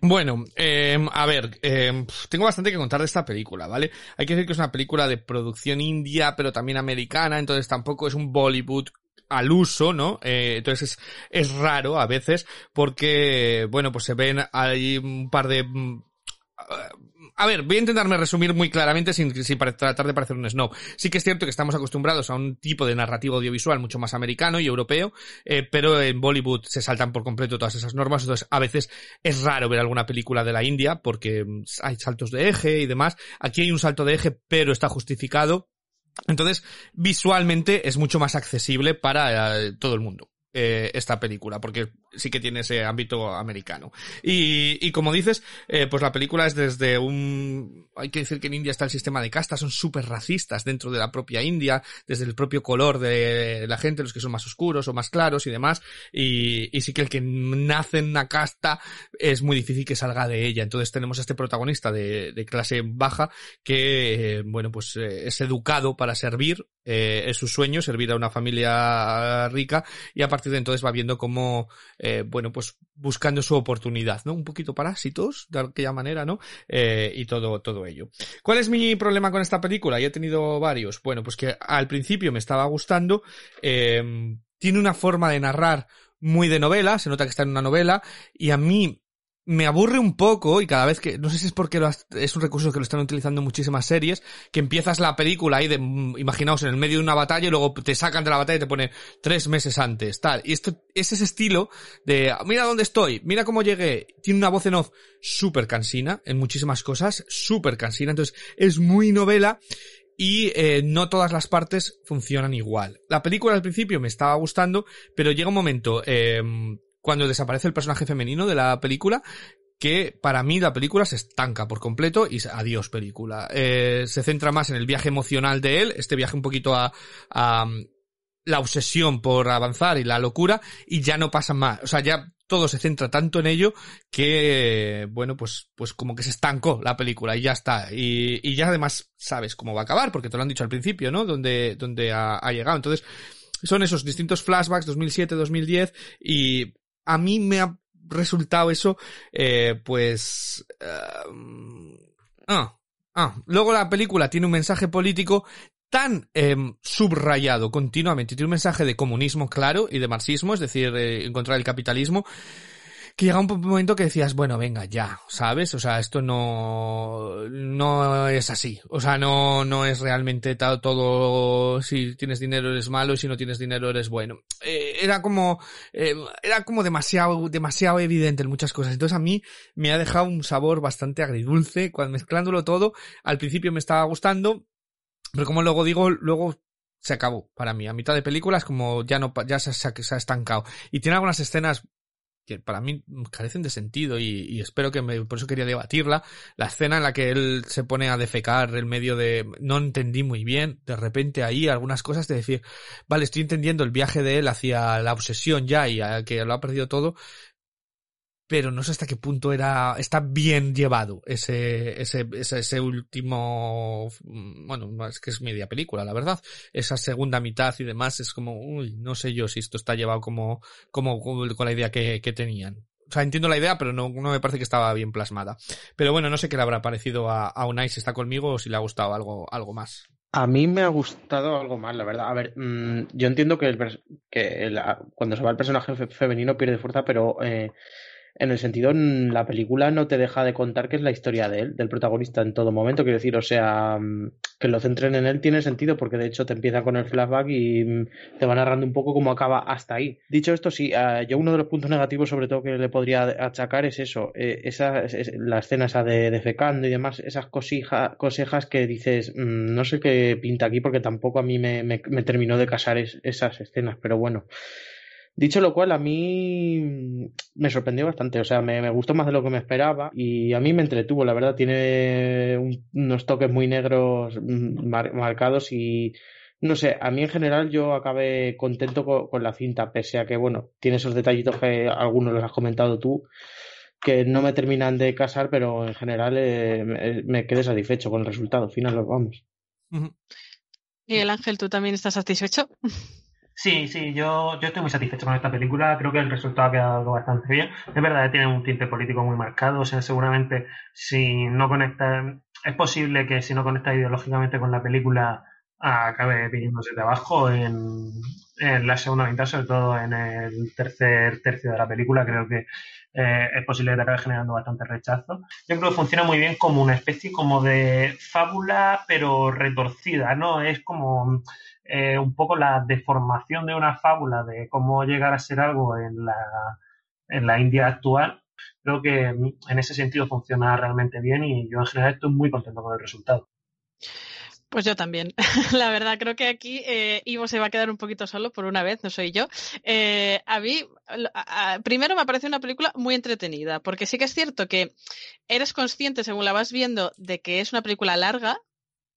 Bueno, eh, a ver, eh, tengo bastante que contar de esta película, ¿vale? Hay que decir que es una película de producción india, pero también americana, entonces tampoco es un Bollywood al uso, ¿no? Eh, entonces es, es raro a veces porque, bueno, pues se ven ahí un par de... mm, a ver, voy a intentarme resumir muy claramente sin, sin tratar de parecer un snob. Sí que es cierto que estamos acostumbrados a un tipo de narrativo audiovisual mucho más americano y europeo, eh, pero en Bollywood se saltan por completo todas esas normas, entonces a veces es raro ver alguna película de la India porque mm, hay saltos de eje y demás. Aquí hay un salto de eje, pero está justificado. Entonces, visualmente es mucho más accesible para eh, todo el mundo. Eh, esta película, porque sí que tiene ese ámbito americano. Y, y como dices, eh, pues la película es desde un... Hay que decir que en India está el sistema de castas, son súper racistas dentro de la propia India, desde el propio color de la gente, los que son más oscuros o más claros y demás. Y, y sí que el que nace en una casta es muy difícil que salga de ella. Entonces tenemos a este protagonista de, de clase baja que, eh, bueno, pues eh, es educado para servir, eh, es su sueño, servir a una familia rica y a partir de entonces va viendo cómo, eh, bueno, pues buscando su oportunidad, ¿no? Un poquito parásitos, de aquella manera, ¿no? Eh, y todo, todo ello. ¿Cuál es mi problema con esta película? Ya he tenido varios. Bueno, pues que al principio me estaba gustando, tiene una forma de narrar muy de novela, se nota que está en una novela, y a mí me aburre un poco y cada vez que, no sé si es porque lo has- es un recurso que lo están utilizando en muchísimas series, que empiezas la película ahí de, imaginaos, en el medio de una batalla y luego te sacan de la batalla y te pone tres meses antes, tal. Y esto es ese estilo de, mira dónde estoy, mira cómo llegué. Tiene una voz en off súper cansina en muchísimas cosas, súper cansina, entonces es muy novela y eh, no todas las partes funcionan igual. La película al principio me estaba gustando, pero llega un momento eh, cuando desaparece el personaje femenino de la película que para mí la película se estanca por completo y adiós película. Eh, se centra más en el viaje emocional de él, este viaje un poquito a, a, um, la obsesión por avanzar y la locura y ya no pasa más. O sea, ya todo se centra tanto en ello que, bueno, pues, pues como que se estancó la película y ya está. Y, y ya además sabes cómo va a acabar porque te lo han dicho al principio, ¿no? Donde, donde ha, ha llegado. Entonces, son esos distintos flashbacks 2007, 2010 y a mí me ha resultado eso, eh, pues... eh, ah, ah. Luego la película tiene un mensaje político tan em, subrayado continuamente, tiene un mensaje de comunismo claro y de marxismo, es decir, eh, en contra del capitalismo, que llega un momento que decías, bueno, venga, ya, ¿sabes? O sea, esto no, no es así. O sea, no, no es realmente todo, si tienes dinero eres malo y si no tienes dinero eres bueno. Eh, era como, eh, era como demasiado, demasiado evidente en muchas cosas. Entonces a mí me ha dejado un sabor bastante agridulce, cuando mezclándolo todo, al principio me estaba gustando, pero como luego digo, luego se acabó para mí. A mitad de película es como ya no, ya se, se ha estancado. Y tiene algunas escenas que para mí carecen de sentido y, espero que me, por eso quería debatirla. La escena en la que él se pone a defecar en medio de, no entendí muy bien, de repente ahí algunas cosas de decir, vale, estoy entendiendo el viaje de él hacia la obsesión ya y que lo ha perdido todo, pero no sé hasta qué punto era, está bien llevado ese, ese, ese, ese último, mm, bueno, es que es media película, la verdad. Esa segunda mitad y demás es como, uy, no sé yo si esto está llevado como, como, con la idea que, que tenían. O sea, entiendo la idea, pero no, no me parece que estaba bien plasmada. Pero bueno, no sé qué le habrá parecido a, a Unai si está conmigo o si le ha gustado algo, algo más. A mí me ha gustado algo más, la verdad. A ver, mm, yo entiendo que, el que el- cuando se va el personaje fe- femenino pierde fuerza, pero eh, en el sentido, en la película no te deja de contar que es la historia de él, del protagonista en todo momento. Quiero decir, o sea, mm, que lo centren en él tiene sentido porque de hecho te empieza con el flashback y mm, te va narrando un poco cómo acaba hasta ahí. Dicho esto, sí, eh, yo uno de los puntos negativos sobre todo que le podría achacar es eso, eh, esa, es- es- la escena esa de, de fecando y demás, esas cosija, cosejas que dices, mm, no sé qué pinta aquí porque tampoco a mí me, me- me terminó de casar es- esas escenas, pero bueno. Dicho lo cual, a mí me sorprendió bastante, o sea, me, gustó más de lo que me esperaba y a mí me entretuvo, la verdad, tiene un- unos toques muy negros mm, mar- marcados y no sé, a mí en general yo acabé contento co- con, la cinta, pese a que, bueno, tiene esos detallitos que algunos los has comentado tú, que no me terminan de casar, pero en general eh, me, me quedé satisfecho con el resultado final, vamos. Miguel Ángel, ¿tú también estás satisfecho? Sí, sí, yo, yo estoy muy satisfecho con esta película. Creo que el resultado ha quedado bastante bien. Es verdad tiene un tinte político muy marcado. O sea, seguramente si no conecta, es posible que si no conecta ideológicamente con la película acabe viniéndose de abajo en, en la segunda mitad, sobre todo en el tercer tercio de la película. Creo que eh, es posible que te acabe generando bastante rechazo. Yo creo que funciona muy bien como una especie como de fábula, pero retorcida, ¿no? Es como eh, un poco la deformación de una fábula de cómo llegar a ser algo en la, en la India actual. Creo que en ese sentido funciona realmente bien y yo en general estoy muy contento con el resultado. Pues yo también. La verdad, creo que aquí eh, Ivo se va a quedar un poquito solo por una vez, no soy yo. Eh, a mí, primero me parece una película muy entretenida, porque sí que es cierto que eres consciente, según la vas viendo, de que es una película larga,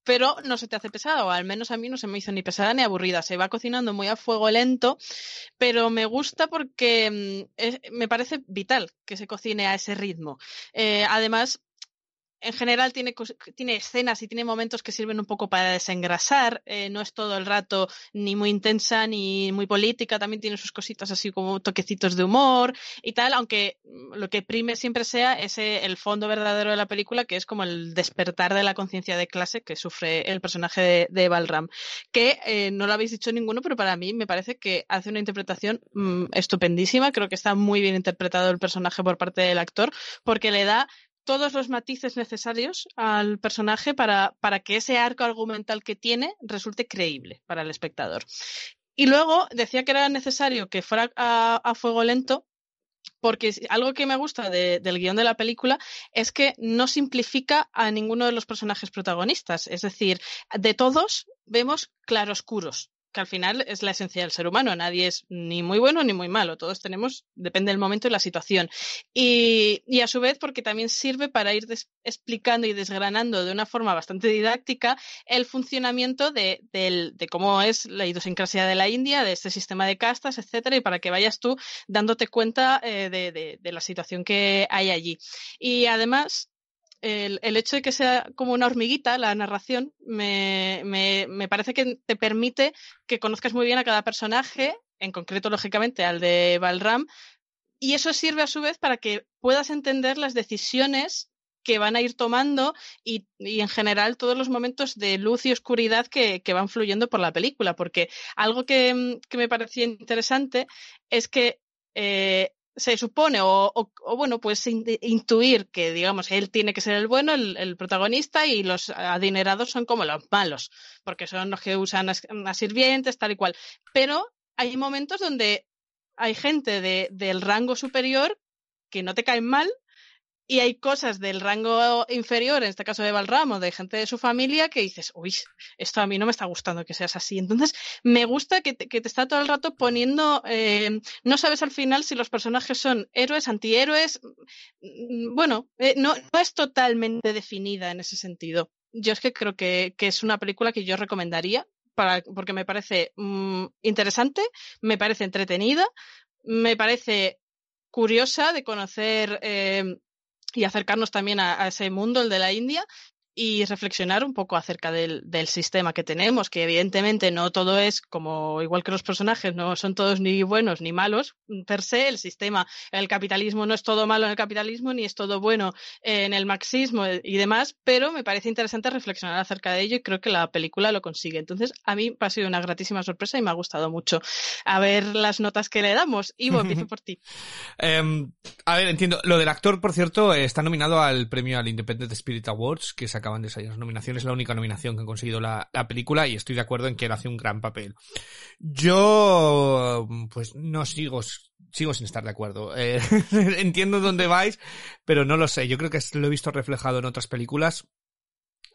pero no se te hace pesada, o al menos a mí no se me hizo ni pesada ni aburrida. Se va cocinando muy a fuego lento, pero me gusta porque mm, es- me parece vital que se cocine a ese ritmo. Eh, además, en general tiene, escenas y tiene momentos que sirven un poco para desengrasar, eh, no es todo el rato ni muy intensa ni muy política, también tiene sus cositas así como toquecitos de humor y tal, aunque lo que prime siempre sea ese el fondo verdadero de la película, que es como el despertar de la conciencia de clase que sufre el personaje de, de Balram, que eh, no lo habéis dicho ninguno, pero para mí me parece que hace una interpretación mm, estupendísima, creo que está muy bien interpretado el personaje por parte del actor, porque le da todos los matices necesarios al personaje para, para que ese arco argumental que tiene resulte creíble para el espectador. Y luego decía que era necesario que fuera a, fuego lento, porque algo que me gusta de- del guion de la película es que no simplifica a ninguno de los personajes protagonistas. Es decir, de todos vemos claroscuros, que al final es la esencia del ser humano. Nadie es ni muy bueno ni muy malo. Todos tenemos, depende del momento y la situación. Y, y a su vez, porque también sirve para ir explicando y desgranando de una forma bastante didáctica el funcionamiento de, de cómo es la idiosincrasia de la India, de este sistema de castas, etcétera, y para que vayas tú dándote cuenta eh, de- de la situación que hay allí. Y además, el, el hecho de que sea como una hormiguita la narración me, me, me parece que te permite que conozcas muy bien a cada personaje, en concreto, lógicamente, al de Balram, y eso sirve a su vez para que puedas entender las decisiones que van a ir tomando y, y en general todos los momentos de luz y oscuridad que, que van fluyendo por la película, porque algo que, que me parecía interesante es que eh, se supone, o, o- bueno, pues in- intuir que, digamos, él tiene que ser el bueno, el, el protagonista, y los adinerados son como los malos, porque son los que usan a sirvientes, tal y cual. Pero hay momentos donde hay gente de, del rango superior que no te caen mal, y hay cosas del rango inferior, en este caso de Balramo, de gente de su familia, que dices, uy, esto a mí no me está gustando que seas así. Entonces, me gusta que te, que te está todo el rato poniendo, eh, no sabes al final si los personajes son héroes, antihéroes, mm, bueno, eh, no, no es totalmente definida en ese sentido. Yo es que creo que, que es una película que yo recomendaría para, porque me parece mm, interesante, me parece entretenida, me parece curiosa de conocer eh, y acercarnos también a, ese mundo, el de la India, y reflexionar un poco acerca del, del sistema que tenemos, que evidentemente no todo es como igual que los personajes, no son todos ni buenos ni malos per se, el sistema, el capitalismo no es todo malo en el capitalismo ni es todo bueno en el marxismo y demás, pero me parece interesante reflexionar acerca de ello y creo que la película lo consigue. Entonces, a mí ha sido una gratísima sorpresa y me ha gustado mucho. A ver las notas que le damos. Ivo, empiezo por ti. Em, a ver, entiendo. Lo del actor, por cierto, está nominado al premio al Independent Spirit Awards, que se acaban de salir las nominaciones. Es la única nominación que ha conseguido la, la película y estoy de acuerdo en que él hace un gran papel. Yo, pues no sigo, sigo sin estar de acuerdo. Eh, entiendo dónde vais, pero no lo sé. Yo creo que lo he visto reflejado en otras películas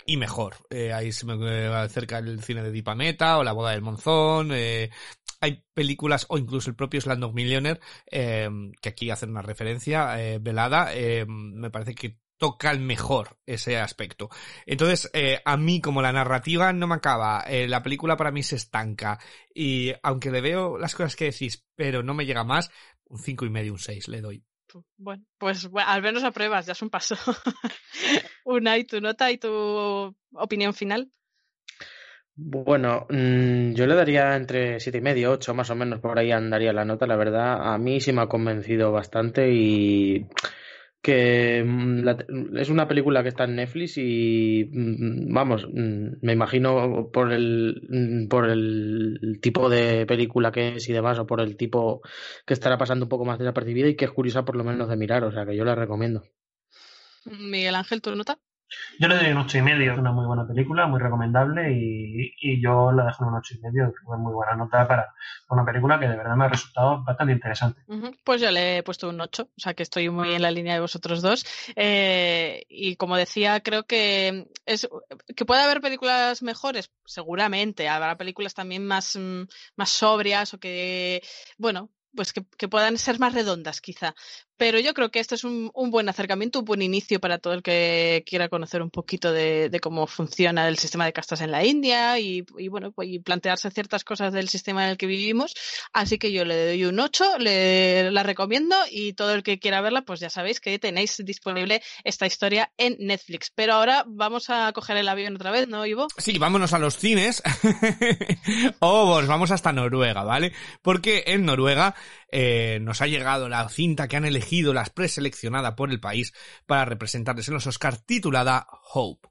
y mejor. Eh, ahí se me eh, acerca el cine de Dipa Meta o La boda del monzón. Hay películas o incluso el propio Slumdog Millionaire que aquí hacen una referencia velada. me parece que tocan mejor ese aspecto. Entonces, eh, a mí como la narrativa no me acaba, eh, la película para mí se estanca y aunque le veo las cosas que decís, pero no me llega más, un cinco y medio, un 6 le doy. Bueno, pues bueno, al menos apruebas, ya es un paso. Una y tu nota y tu opinión final. Bueno, mm, yo le daría entre siete y medio, ocho más o menos, por ahí andaría la nota, la verdad. A mí sí me ha convencido bastante y que mm, la- es una película que está en Netflix y mm, vamos, mm, me imagino por el mm, por el tipo de película que es y demás, o por el tipo que estará pasando un poco más desapercibida y que es curiosa por lo menos de mirar, o sea que yo la recomiendo. Miguel Ángel, tu nota. Yo le doy un ocho y medio, es una muy buena película, muy recomendable y, yo la dejo en un ocho y medio, es muy buena nota para una película que de verdad me ha resultado bastante interesante. Pues yo le he puesto un 8, o sea que estoy muy en la línea de vosotros dos. Eh, y como decía, creo que es que puede haber películas mejores, seguramente. Habrá películas también más, mm, más sobrias o que, bueno, pues que puedan ser más redondas, quizá. Pero yo creo que este es un, un, buen acercamiento, un buen inicio para todo el que quiera conocer un poquito de, cómo funciona el sistema de castas en la India y, y bueno, pues, y plantearse ciertas cosas del sistema en el que vivimos. Así que yo le doy un 8, le, la recomiendo y todo el que quiera verla, pues ya sabéis que tenéis disponible esta historia en Netflix. Pero ahora vamos a coger el avión otra vez, ¿no, Ivo? Sí, vámonos a los cines. o oh, vamos hasta Noruega, ¿vale? Porque en Noruega eh, nos ha llegado la cinta que han elegido la preseleccionada por el país para representarles en los Oscars titulada Hope.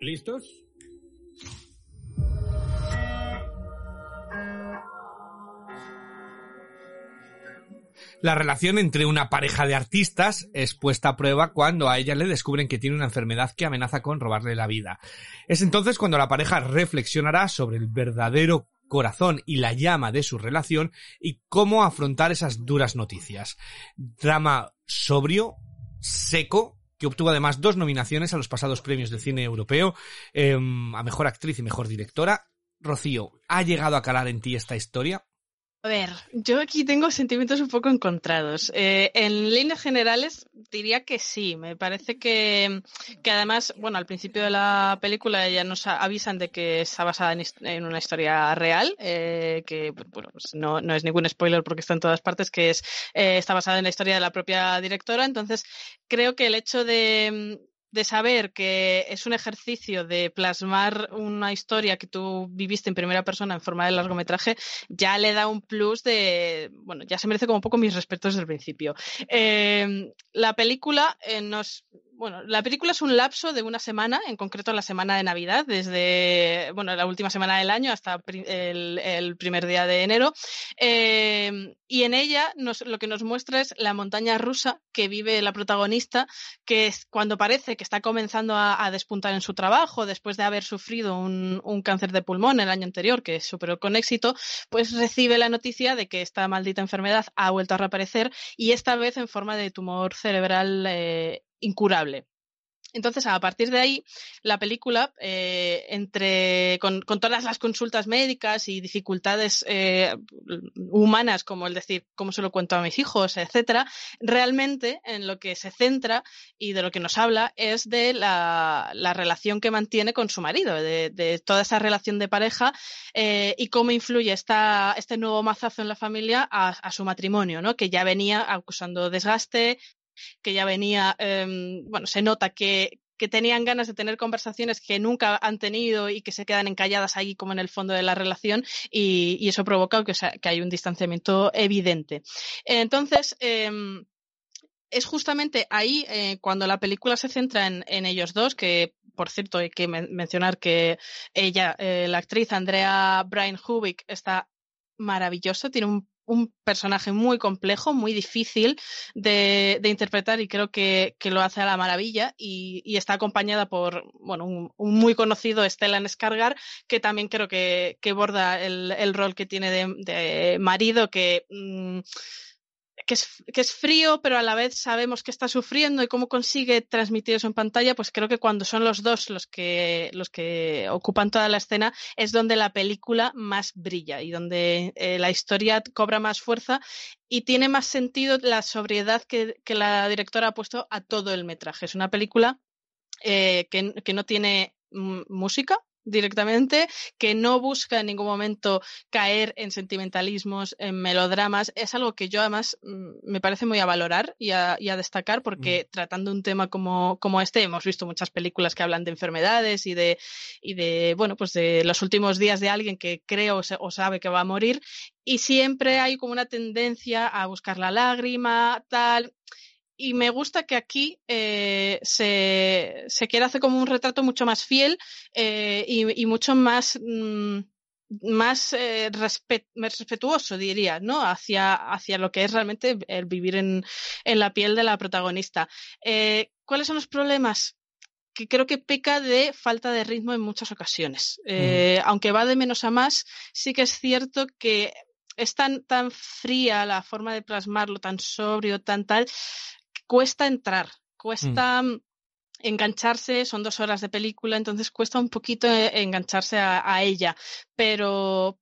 ¿Listos? La relación entre una pareja de artistas es puesta a prueba cuando a ella le descubren que tiene una enfermedad que amenaza con robarle la vida. Es entonces cuando la pareja reflexionará sobre el verdadero corazón y la llama de su relación y cómo afrontar esas duras noticias. Drama sobrio, seco, que obtuvo además dos nominaciones a los pasados premios del cine europeo, eh, a mejor actriz y mejor directora. Rocío, ¿ha llegado a calar en ti esta historia? A ver, yo aquí tengo sentimientos un poco encontrados. Eh, en líneas generales diría que sí. Me parece que, que además, bueno, al principio de la película ya nos avisan de que está basada en, una historia real, eh, que bueno, pues no, no, es ningún spoiler porque está en todas partes, que es eh, está basada en la historia de la propia directora. Entonces, creo que el hecho de de saber que es un ejercicio de plasmar una historia que tú viviste en primera persona en forma de largometraje, ya le da un plus de, bueno, ya se merece como un poco mis respetos desde el principio. Eh, la película eh, nos bueno, la película es un lapso de una semana, en concreto la semana de Navidad, desde bueno, la última semana del año hasta el, primer día de enero. Eh, y en ella lo que nos muestra es la montaña rusa que vive la protagonista, que es cuando parece que está comenzando a, despuntar en su trabajo, después de haber sufrido un, un, cáncer de pulmón el año anterior, que superó con éxito, pues recibe la noticia de que esta maldita enfermedad ha vuelto a reaparecer y esta vez en forma de tumor cerebral eh, incurable. Entonces, a partir de ahí, la película, eh, entre con, todas las consultas médicas y dificultades eh, humanas, como el decir cómo se lo cuento a mis hijos, etcétera, realmente en lo que se centra y de lo que nos habla es de la, la relación que mantiene con su marido, de, toda esa relación de pareja eh, y cómo influye esta, este nuevo mazazo en la familia a, a su matrimonio, ¿no? Que ya venía acusando desgaste, que ya venía, eh, bueno, se nota que, que tenían ganas de tener conversaciones que nunca han tenido y que se quedan encalladas ahí como en el fondo de la relación y, eso provoca que, que hay un distanciamiento evidente. Entonces, eh, es justamente ahí eh, cuando la película se centra en, en, ellos dos, que por cierto hay que men mencionar que ella, eh, la actriz Andrea Brian Hubik, está maravillosa, tiene un un personaje muy complejo, muy difícil de, interpretar y creo que, que, lo hace a la maravilla y, está acompañada por bueno, un, muy conocido Stellan Skargar que también creo que, que borda el, el, rol que tiene de, marido que mmm, que es, que es frío, pero a la vez sabemos que está sufriendo y cómo consigue transmitir eso en pantalla, pues creo que cuando son los dos los que, los que ocupan toda la escena es donde la película más brilla y donde eh, la historia cobra más fuerza y tiene más sentido la sobriedad que, que la directora ha puesto a todo el metraje. Es una película eh, que, que no tiene música, directamente, que no busca en ningún momento caer en sentimentalismos, en melodramas. Es algo que yo además mm, me parece muy a valorar y a, y a destacar porque mm. tratando un tema como, como este hemos visto muchas películas que hablan de enfermedades y de, y de, bueno, pues de los últimos días de alguien que cree o, se, o sabe que va a morir y siempre hay como una tendencia a buscar la lágrima, tal y me gusta que aquí eh, se, se quiere hacer como un retrato mucho más fiel eh, y, y, mucho más, más eh, respet, respetuoso, diría, ¿no? Hacia, hacia lo que es realmente el vivir en, en la piel de la protagonista. Eh, ¿Cuáles son los problemas? que creo que peca de falta de ritmo en muchas ocasiones. Mm. Aunque va de menos a más, sí que es cierto que es tan, tan fría la forma de plasmarlo, tan sobrio, tan tal, cuesta entrar, cuesta mm. engancharse, son dos horas de película, entonces cuesta un poquito eh, engancharse a, a ella, pero,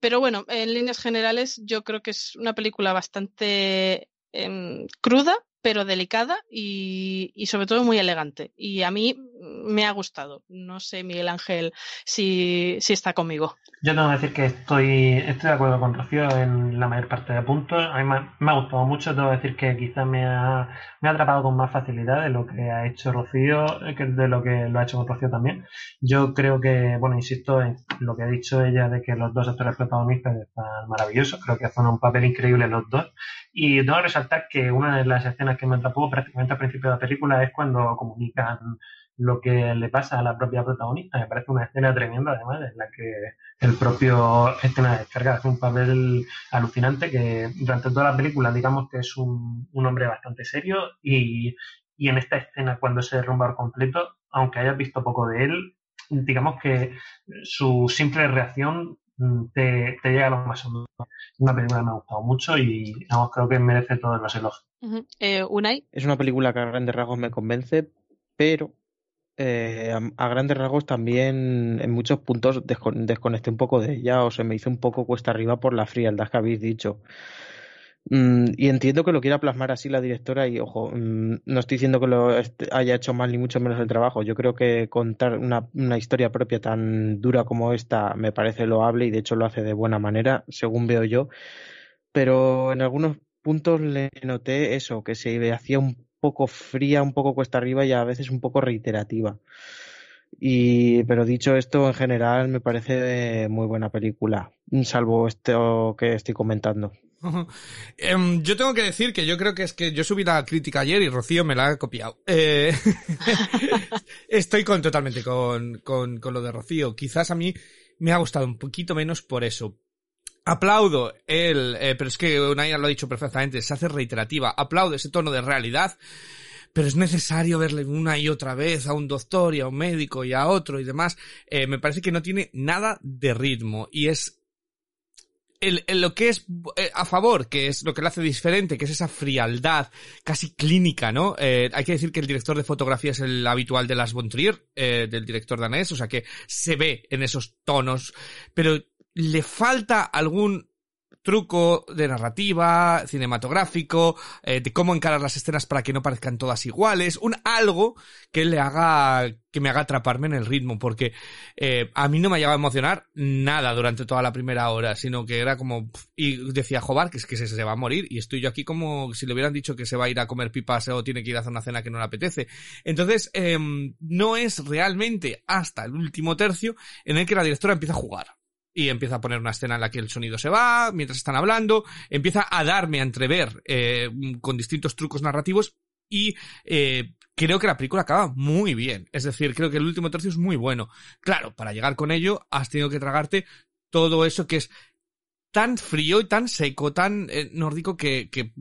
pero bueno, en líneas generales yo creo que es una película bastante em, cruda, pero delicada y, y sobre todo muy elegante. Y a mí me ha gustado. No sé, Miguel Ángel, si, si está conmigo. Yo tengo que decir que estoy, estoy de acuerdo con Rocío en la mayor parte de puntos. A mí me, ha gustado mucho. Tengo que decir que quizás me ha, me ha atrapado con más facilidad de lo que ha hecho Rocío, eh, que de lo que lo ha hecho con Rocío también. Yo creo que, bueno, insisto en lo que ha dicho ella de que los dos actores protagonistas están maravillosos. Creo que hacen un papel increíble los dos. Y tengo que resaltar que una de las escenas que me atrapó prácticamente al principio de la película es cuando comunican lo que le pasa a la propia protagonista. Me parece una escena tremenda, además, en la que el propio escena de descarga hace un papel alucinante que durante toda la película, digamos que es un, un hombre bastante serio y, y en esta escena, cuando se derrumba por completo, aunque hayas visto poco de él, digamos que su simple reacción mm, te, te llega a lo más hondo. Una película que me ha gustado mucho y creo que merece todos los elogios. Ujú. Eh, Unai, Es una película que a grandes rasgos me convence, pero eh, a, grandes rasgos también en muchos puntos descon- desconecté un poco de ella o se me hizo un poco cuesta arriba por la frialdad que habéis dicho. Mm, y entiendo que lo quiera plasmar así la directora y ojo, mm, no estoy diciendo que lo haya hecho mal ni mucho menos el trabajo. Yo creo que contar una, una historia propia tan dura como esta me parece loable y de hecho lo hace de buena manera, según veo yo. Pero en algunos puntos le noté eso, que se hacía un poco fría, un poco cuesta arriba y a veces un poco reiterativa. Y, pero dicho esto, en general me parece muy buena película, salvo esto que estoy comentando. Em, yo tengo que decir que yo creo que es que yo subí la crítica ayer y Rocío me la ha copiado. Eh, estoy con, totalmente con, con, con lo de Rocío. Quizás a mí me ha gustado un poquito menos por eso. Aplaudo el, eh, pero es que Unai lo ha dicho perfectamente, se hace reiterativa. Aplaudo ese tono de realidad, pero es necesario verle una y otra vez a un doctor y a un médico y a otro y demás. Eh, me parece que no tiene nada de ritmo y es lo que es eh, a favor, que es lo que le hace diferente, que es esa frialdad casi clínica, ¿no? Eh, hay que decir que el director de fotografía es el habitual de Las von Trier, eh, del director danés, o sea que se ve en esos tonos, pero le falta algún truco de narrativa, cinematográfico, eh, de cómo encarar las escenas para que no parezcan todas iguales, un algo que le haga, que me haga atraparme en el ritmo, porque eh, a mí no me ha llegado a emocionar nada durante toda la primera hora, sino que era como, y decía Jobar que es que se, se va a morir, y estoy yo aquí como si le hubieran dicho que se va a ir a comer pipas o tiene que ir a hacer una cena que no le apetece. Entonces, eh, no es realmente hasta el último tercio en el que la directora empieza a jugar y empieza a poner una escena en la que el sonido se va, mientras están hablando, empieza a darme a entrever eh, con distintos trucos narrativos y eh, creo que la película acaba muy bien. Es decir, creo que el último tercio es muy bueno. Claro, para llegar con ello has tenido que tragarte todo eso que es tan frío y tan seco, tan eh, nórdico que, que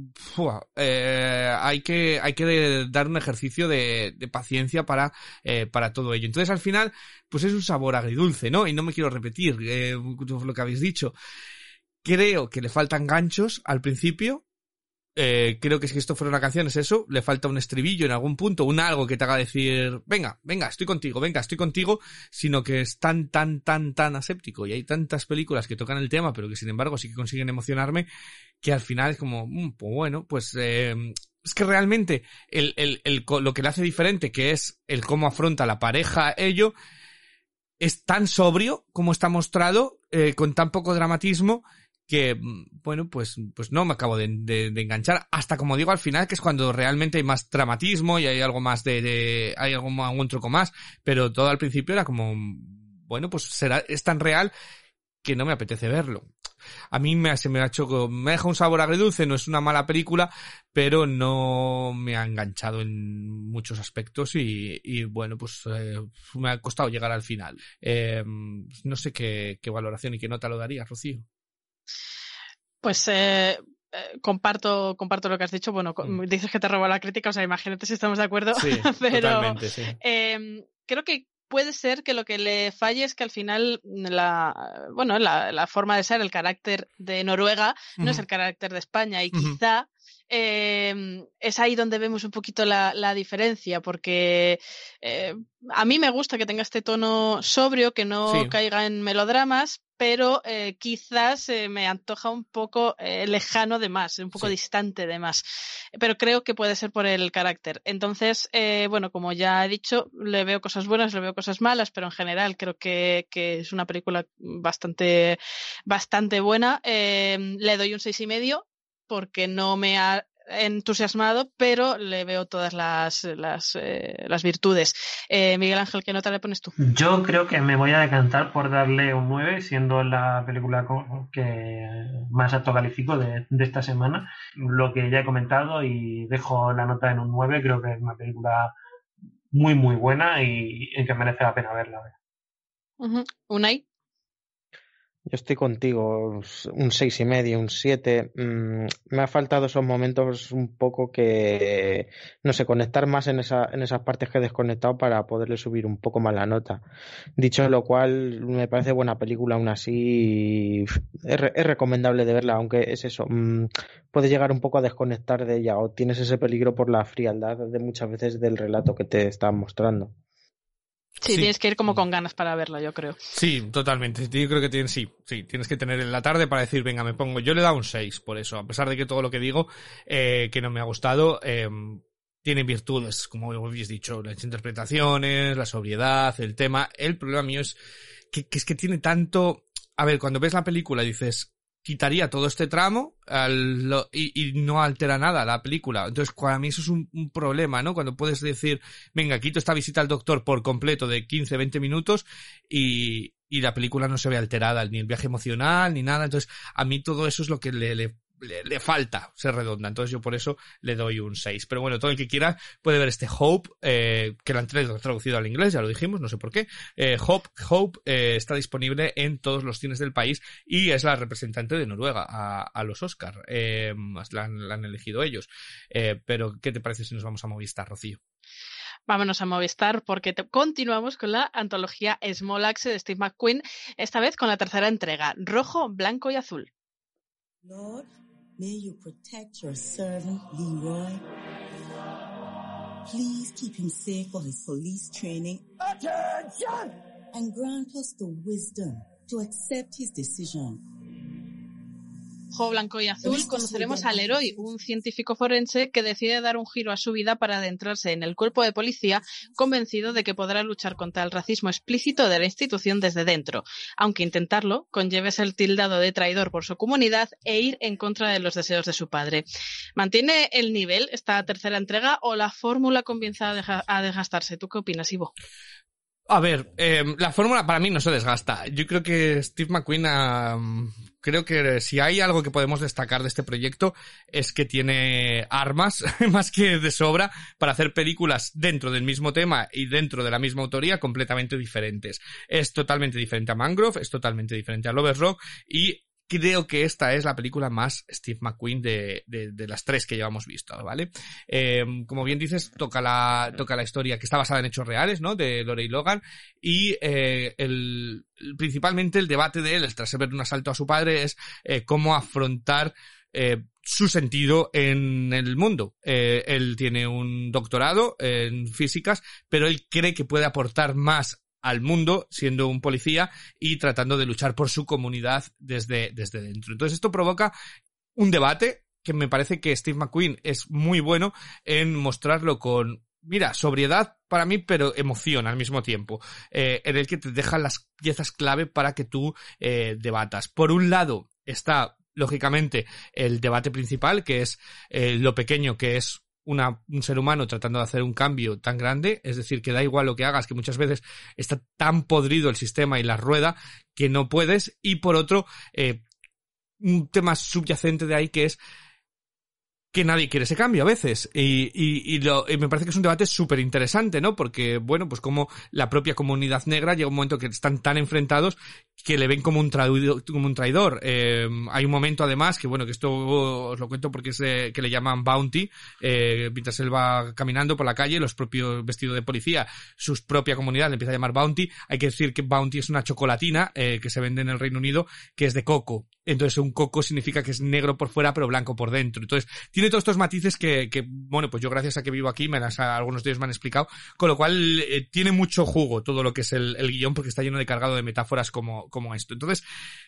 eh, hay que hay que dar un ejercicio de, de paciencia para eh, para todo ello. Entonces al final pues es un sabor agridulce, ¿no? Y no me quiero repetir eh, lo que habéis dicho. Creo que le faltan ganchos al principio. Eh, creo que si esto fuera una canción es eso, le falta un estribillo en algún punto, un algo que te haga decir, venga, venga, estoy contigo, venga, estoy contigo, sino que es tan, tan, tan, tan aséptico y hay tantas películas que tocan el tema, pero que sin embargo sí que consiguen emocionarme, que al final es como, mm, pues bueno, pues eh, es que realmente lo que le hace diferente, que es el cómo afronta la pareja ello, es tan sobrio como está mostrado, eh, con tan poco dramatismo, que, bueno, pues, pues no me acabo de, de, de, enganchar. Hasta como digo al final, que es cuando realmente hay más dramatismo y hay algo más de, de hay algún, algún truco más. Pero todo al principio era como, bueno, pues será, es tan real que no me apetece verlo. A mí me, se me ha hecho, me deja un sabor agridulce, no es una mala película, pero no me ha enganchado en muchos aspectos y, y bueno, pues eh, me ha costado llegar al final. Eh, no sé qué, qué valoración y qué nota lo daría, Rocío. Pues eh, eh, comparto, comparto lo que has dicho. Bueno, mm. dices que te robó la crítica, o sea, imagínate si estamos de acuerdo. Sí, pero sí. eh, creo que puede ser que lo que le falle es que al final la, bueno, la, la forma de ser, el carácter de Noruega no es el carácter de España y quizá eh, es ahí donde vemos un poquito la, la diferencia, porque eh, a mí me gusta que tenga este tono sobrio, que no Sí. caiga en melodramas, pero eh, quizás eh, me antoja un poco eh, lejano de más, un poco Sí. distante de más. Pero creo que puede ser por el carácter. Entonces, bueno, como ya he dicho, le veo cosas buenas, le veo cosas malas, pero en general creo que, que es una película bastante, bastante buena. Le doy un seis y medio porque no me ha entusiasmado, pero le veo todas las, las, eh, las virtudes. Eh, Miguel Ángel, ¿qué nota le pones tú? Yo creo que me voy a decantar por darle un 9, siendo la película que más alto califico de, de esta semana. Lo que ya he comentado y dejo la nota en un 9, creo que es una película muy, muy buena y, y que merece la pena verla. Ujú. Unai. Yo estoy contigo, un seis y medio, un siete. Mm, me ha faltado esos momentos un poco que, no sé, conectar más en, esa, en esas partes que he desconectado para poderle subir un poco más la nota. Dicho lo cual, me parece buena película aún así. Es, es recomendable de verla, aunque es eso, mm, puedes llegar un poco a desconectar de ella o tienes ese peligro por la frialdad de muchas veces del relato que te están mostrando. Sí, Sí. tienes que ir como con ganas para verla, yo creo. Sí, totalmente. Yo creo que tienes, sí, sí, tienes que tener en la tarde para decir, venga, me pongo. Yo le he dado un 6 por eso, a pesar de que todo lo que digo, eh, que no me ha gustado, eh, tiene virtudes, como habéis dicho, las interpretaciones, la sobriedad, el tema. El problema mío es que, que es que tiene tanto, a ver, cuando ves la película dices, quitaría todo este tramo y, no altera nada la película. Entonces, para mí eso es un, problema, ¿no? Cuando puedes decir, venga, quito esta visita al doctor por completo de 15, 20 minutos y, y la película no se ve alterada, ni el viaje emocional, ni nada. Entonces, a mí todo eso es lo que le, le, le falta ser redonda. Entonces, yo por eso le doy un 6. Pero bueno, todo el que quiera puede ver este Hope, eh, que lo han tra- traducido al inglés, ya lo dijimos, no sé por qué. Eh, Hope, Hope eh, está disponible en todos los cines del país y es la representante de Noruega a, a los Oscar. Eh, la, han, la han elegido ellos. Eh, pero, ¿qué te parece si nos vamos a Movistar, Rocío? Vámonos a Movistar porque te- continuamos con la antología Small Axe de Steve McQueen, esta vez con la tercera entrega, rojo, blanco y azul. Lord, may you protect your servant Leroy. Please keep him safe for his police training. Attention! And grant us the wisdom to accept his decision. Rojo, blanco y azul conoceremos al héroe, un científico forense que decide dar un giro a su vida para adentrarse en el cuerpo de policía, convencido de que podrá luchar contra el racismo explícito de la institución desde dentro, aunque intentarlo conlleve ser tildado de traidor por su comunidad e ir en contra de los deseos de su padre. ¿Mantiene el nivel esta tercera entrega o la fórmula comienza a, deja- a desgastarse? ¿Tú qué opinas, Ivo? A ver, eh, la fórmula para mí no se desgasta. Yo creo que Steve McQueen, ah, creo que si hay algo que podemos destacar de este proyecto es que tiene armas más que de sobra para hacer películas dentro del mismo tema y dentro de la misma autoría completamente diferentes. Es totalmente diferente a Mangrove, es totalmente diferente a Lovers Rock y creo que esta es la película más Steve McQueen de, de, las tres que llevamos visto, ¿vale? Eh, como bien dices, toca la, toca la historia que está basada en hechos reales, ¿no? De Lorey Logan y eh, el, principalmente el debate de él, tras ver un asalto a su padre, es eh, cómo afrontar eh, su sentido en el mundo. Él tiene un doctorado en físicas, pero él cree que puede aportar más al mundo siendo un policía y tratando de luchar por su comunidad desde, desde dentro. Entonces esto provoca un debate que me parece que Steve McQueen es muy bueno en mostrarlo con mira, sobriedad para mí, pero emoción al mismo tiempo, eh, en el que te deja las piezas clave para que tú eh, debatas. Por un lado está, lógicamente, el debate principal, que es eh, lo pequeño que es un ser humano tratando de hacer un cambio tan grande, es decir, que da igual lo que hagas, que muchas veces está tan podrido el sistema y la rueda que no puedes, y por otro, eh, un tema subyacente de ahí que es que nadie quiere ese cambio a veces. Y, y, y, lo, me parece que es un debate súper interesante, ¿no? Porque, bueno, pues como la propia comunidad negra llega un momento que están tan enfrentados que le ven como un traidor. Como un traidor. Eh, hay un momento además que, bueno, que esto os lo cuento porque es eh, que le llaman Bounty, eh, mientras él va caminando por la calle, los propios vestidos de policía, su propia comunidad le empieza a llamar Bounty. Hay que decir que Bounty es una chocolatina eh, que se vende en el Reino Unido que es de coco. Entonces un coco significa que es negro por fuera pero blanco por dentro. Entonces tiene todos estos matices que, que bueno, pues yo gracias a que vivo aquí, me las, algunos de ellos me han explicado, con lo cual eh, tiene mucho jugo todo lo que es el, el, guion porque está lleno de cargado de metáforas como, como esto. Entonces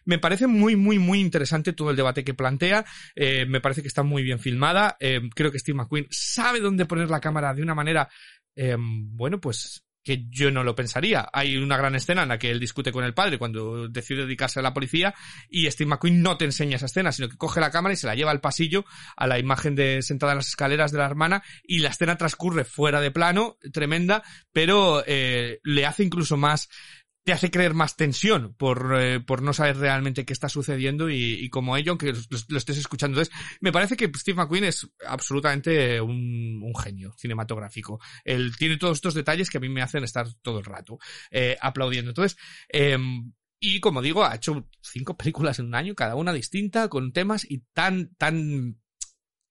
me parece muy, muy, muy interesante todo el debate que plantea, eh, me parece que está muy bien filmada, eh, creo que Steve McQueen sabe dónde poner la cámara de una manera, bueno, pues que yo no lo pensaría. Hay una gran escena en la que él discute con el padre cuando decide dedicarse a la policía y Steve McQueen no te enseña esa escena, sino que coge la cámara y se la lleva al pasillo a la imagen de sentada en las escaleras de la hermana y la escena transcurre fuera de plano, tremenda, pero eh, le hace incluso más te hace creer más tensión por, eh, por no saber realmente qué está sucediendo y, y como ello, aunque lo, estés escuchando. Entonces, me parece que Steve McQueen es absolutamente un, un genio cinematográfico. Él tiene todos estos detalles que a mí me hacen estar todo el rato eh, aplaudiendo. Entonces, eh, y como digo, ha hecho cinco películas en un año, cada una distinta, con temas y tan, tan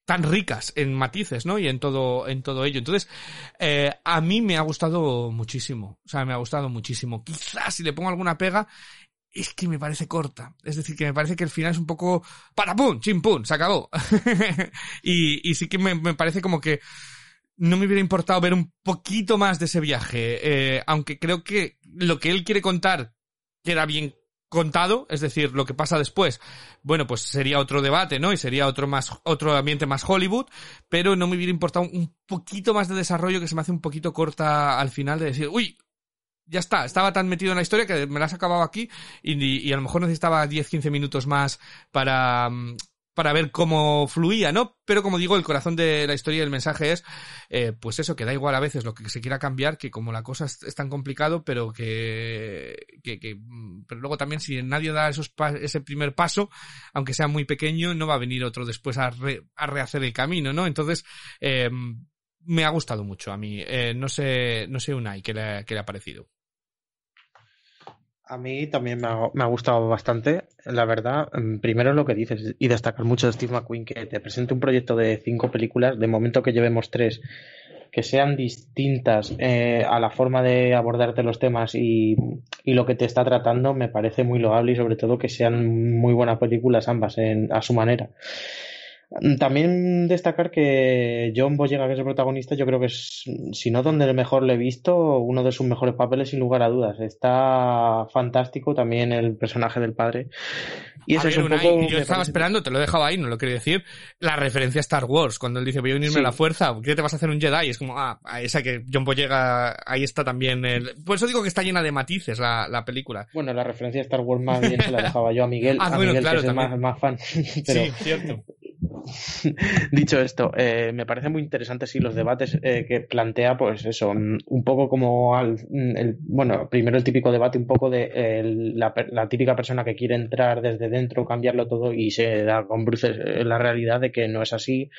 tan ricas en matices, ¿no? Y en todo, en todo ello. Entonces, eh, a mí me ha gustado muchísimo. O sea, me ha gustado muchísimo. Quizás si le pongo alguna pega, es que me parece corta. Es decir, que me parece que el final es un poco para pum, chim pum, se acabó. y, y sí que me, parece como que no me hubiera importado ver un poquito más de ese viaje. Eh, aunque creo que lo que él quiere contar queda bien contado, es decir, lo que pasa después, bueno, pues sería otro debate, ¿no? Y sería otro más, otro ambiente más Hollywood, pero no me hubiera importado un poquito más de desarrollo que se me hace un poquito corta al final de decir, uy, ya está, estaba tan metido en la historia que me la has acabado aquí y, a lo mejor necesitaba 10, 15 minutos más para, para ver cómo fluía, ¿no? Pero como digo, el corazón de la historia y el mensaje es, eh, pues eso, que da igual a veces lo que se quiera cambiar, que como la cosa es, tan complicado, pero que, que, que, pero luego también si nadie da esos ese primer paso, aunque sea muy pequeño, no va a venir otro después a, re, a rehacer el camino, ¿no? Entonces, eh, me ha gustado mucho a mí. Eh, no sé, no sé Unai qué le, qué le ha parecido. A mí también me ha, gustado bastante, la verdad. Primero lo que dices y destacar mucho de Steve McQueen, que te presente un proyecto de cinco películas, de momento que llevemos tres, que sean distintas eh, a la forma de abordarte los temas y, y, lo que te está tratando, me parece muy loable y sobre todo que sean muy buenas películas ambas en, a su manera. También destacar que John Boyega, que es el protagonista, yo creo que es, si no donde mejor le he visto, uno de sus mejores papeles sin lugar a dudas. Está fantástico también el personaje del padre. Y eso es un Unai, poco, yo estaba esperando, te lo he dejado ahí, no lo quería decir, la referencia a Star Wars, cuando él dice voy a unirme sí. a la fuerza, ¿qué te vas a hacer un Jedi? Es como, ah, esa que John Boyega, ahí está también el... Por eso digo que está llena de matices la, la película. Bueno, la referencia a Star Wars más bien se la dejaba yo a Miguel, ah, a bueno, Miguel claro, que es el más, más, fan. Pero... Sí, cierto. Dicho esto, eh, me parece muy interesante sí los debates eh, que plantea, pues eso, un poco como al, el, bueno, primero el típico debate un poco de el, la, la, típica persona que quiere entrar desde dentro, cambiarlo todo y se da con bruces la realidad de que no es así.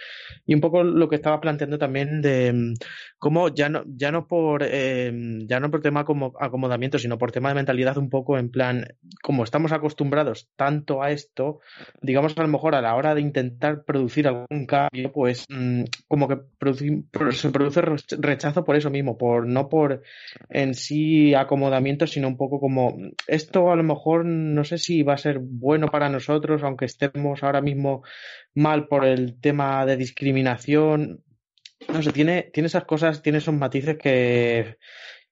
Y un poco lo que estaba planteando también de cómo ya no, ya no por, eh, ya no por tema como acomodamiento, sino por tema de mentalidad un poco en plan, como estamos acostumbrados tanto a esto, digamos a lo mejor a la hora de intentar producir algún cambio, pues mmm, como que se produce rechazo por eso mismo, por no por en sí acomodamiento, sino un poco como esto a lo mejor no sé si va a ser bueno para nosotros, aunque estemos ahora mismo mal por el tema de discriminación. No sé, tiene, tiene esas cosas, tiene esos matices que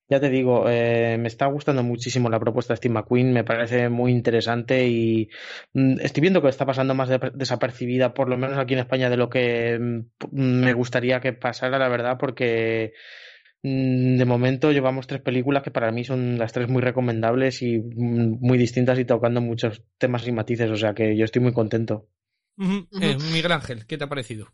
ya te digo, eh, me está gustando muchísimo la propuesta de Steve McQueen, me parece muy interesante y mm, estoy viendo que está pasando más de, desapercibida, por lo menos aquí en España, de lo que mm, me gustaría que pasara, la verdad, porque mm, de momento llevamos tres películas que para mí son las tres muy recomendables y muy distintas y tocando muchos temas y matices, o sea que yo estoy muy contento. Uh -huh. Uh -huh. Eh, Miguel Ángel, ¿qué te ha parecido?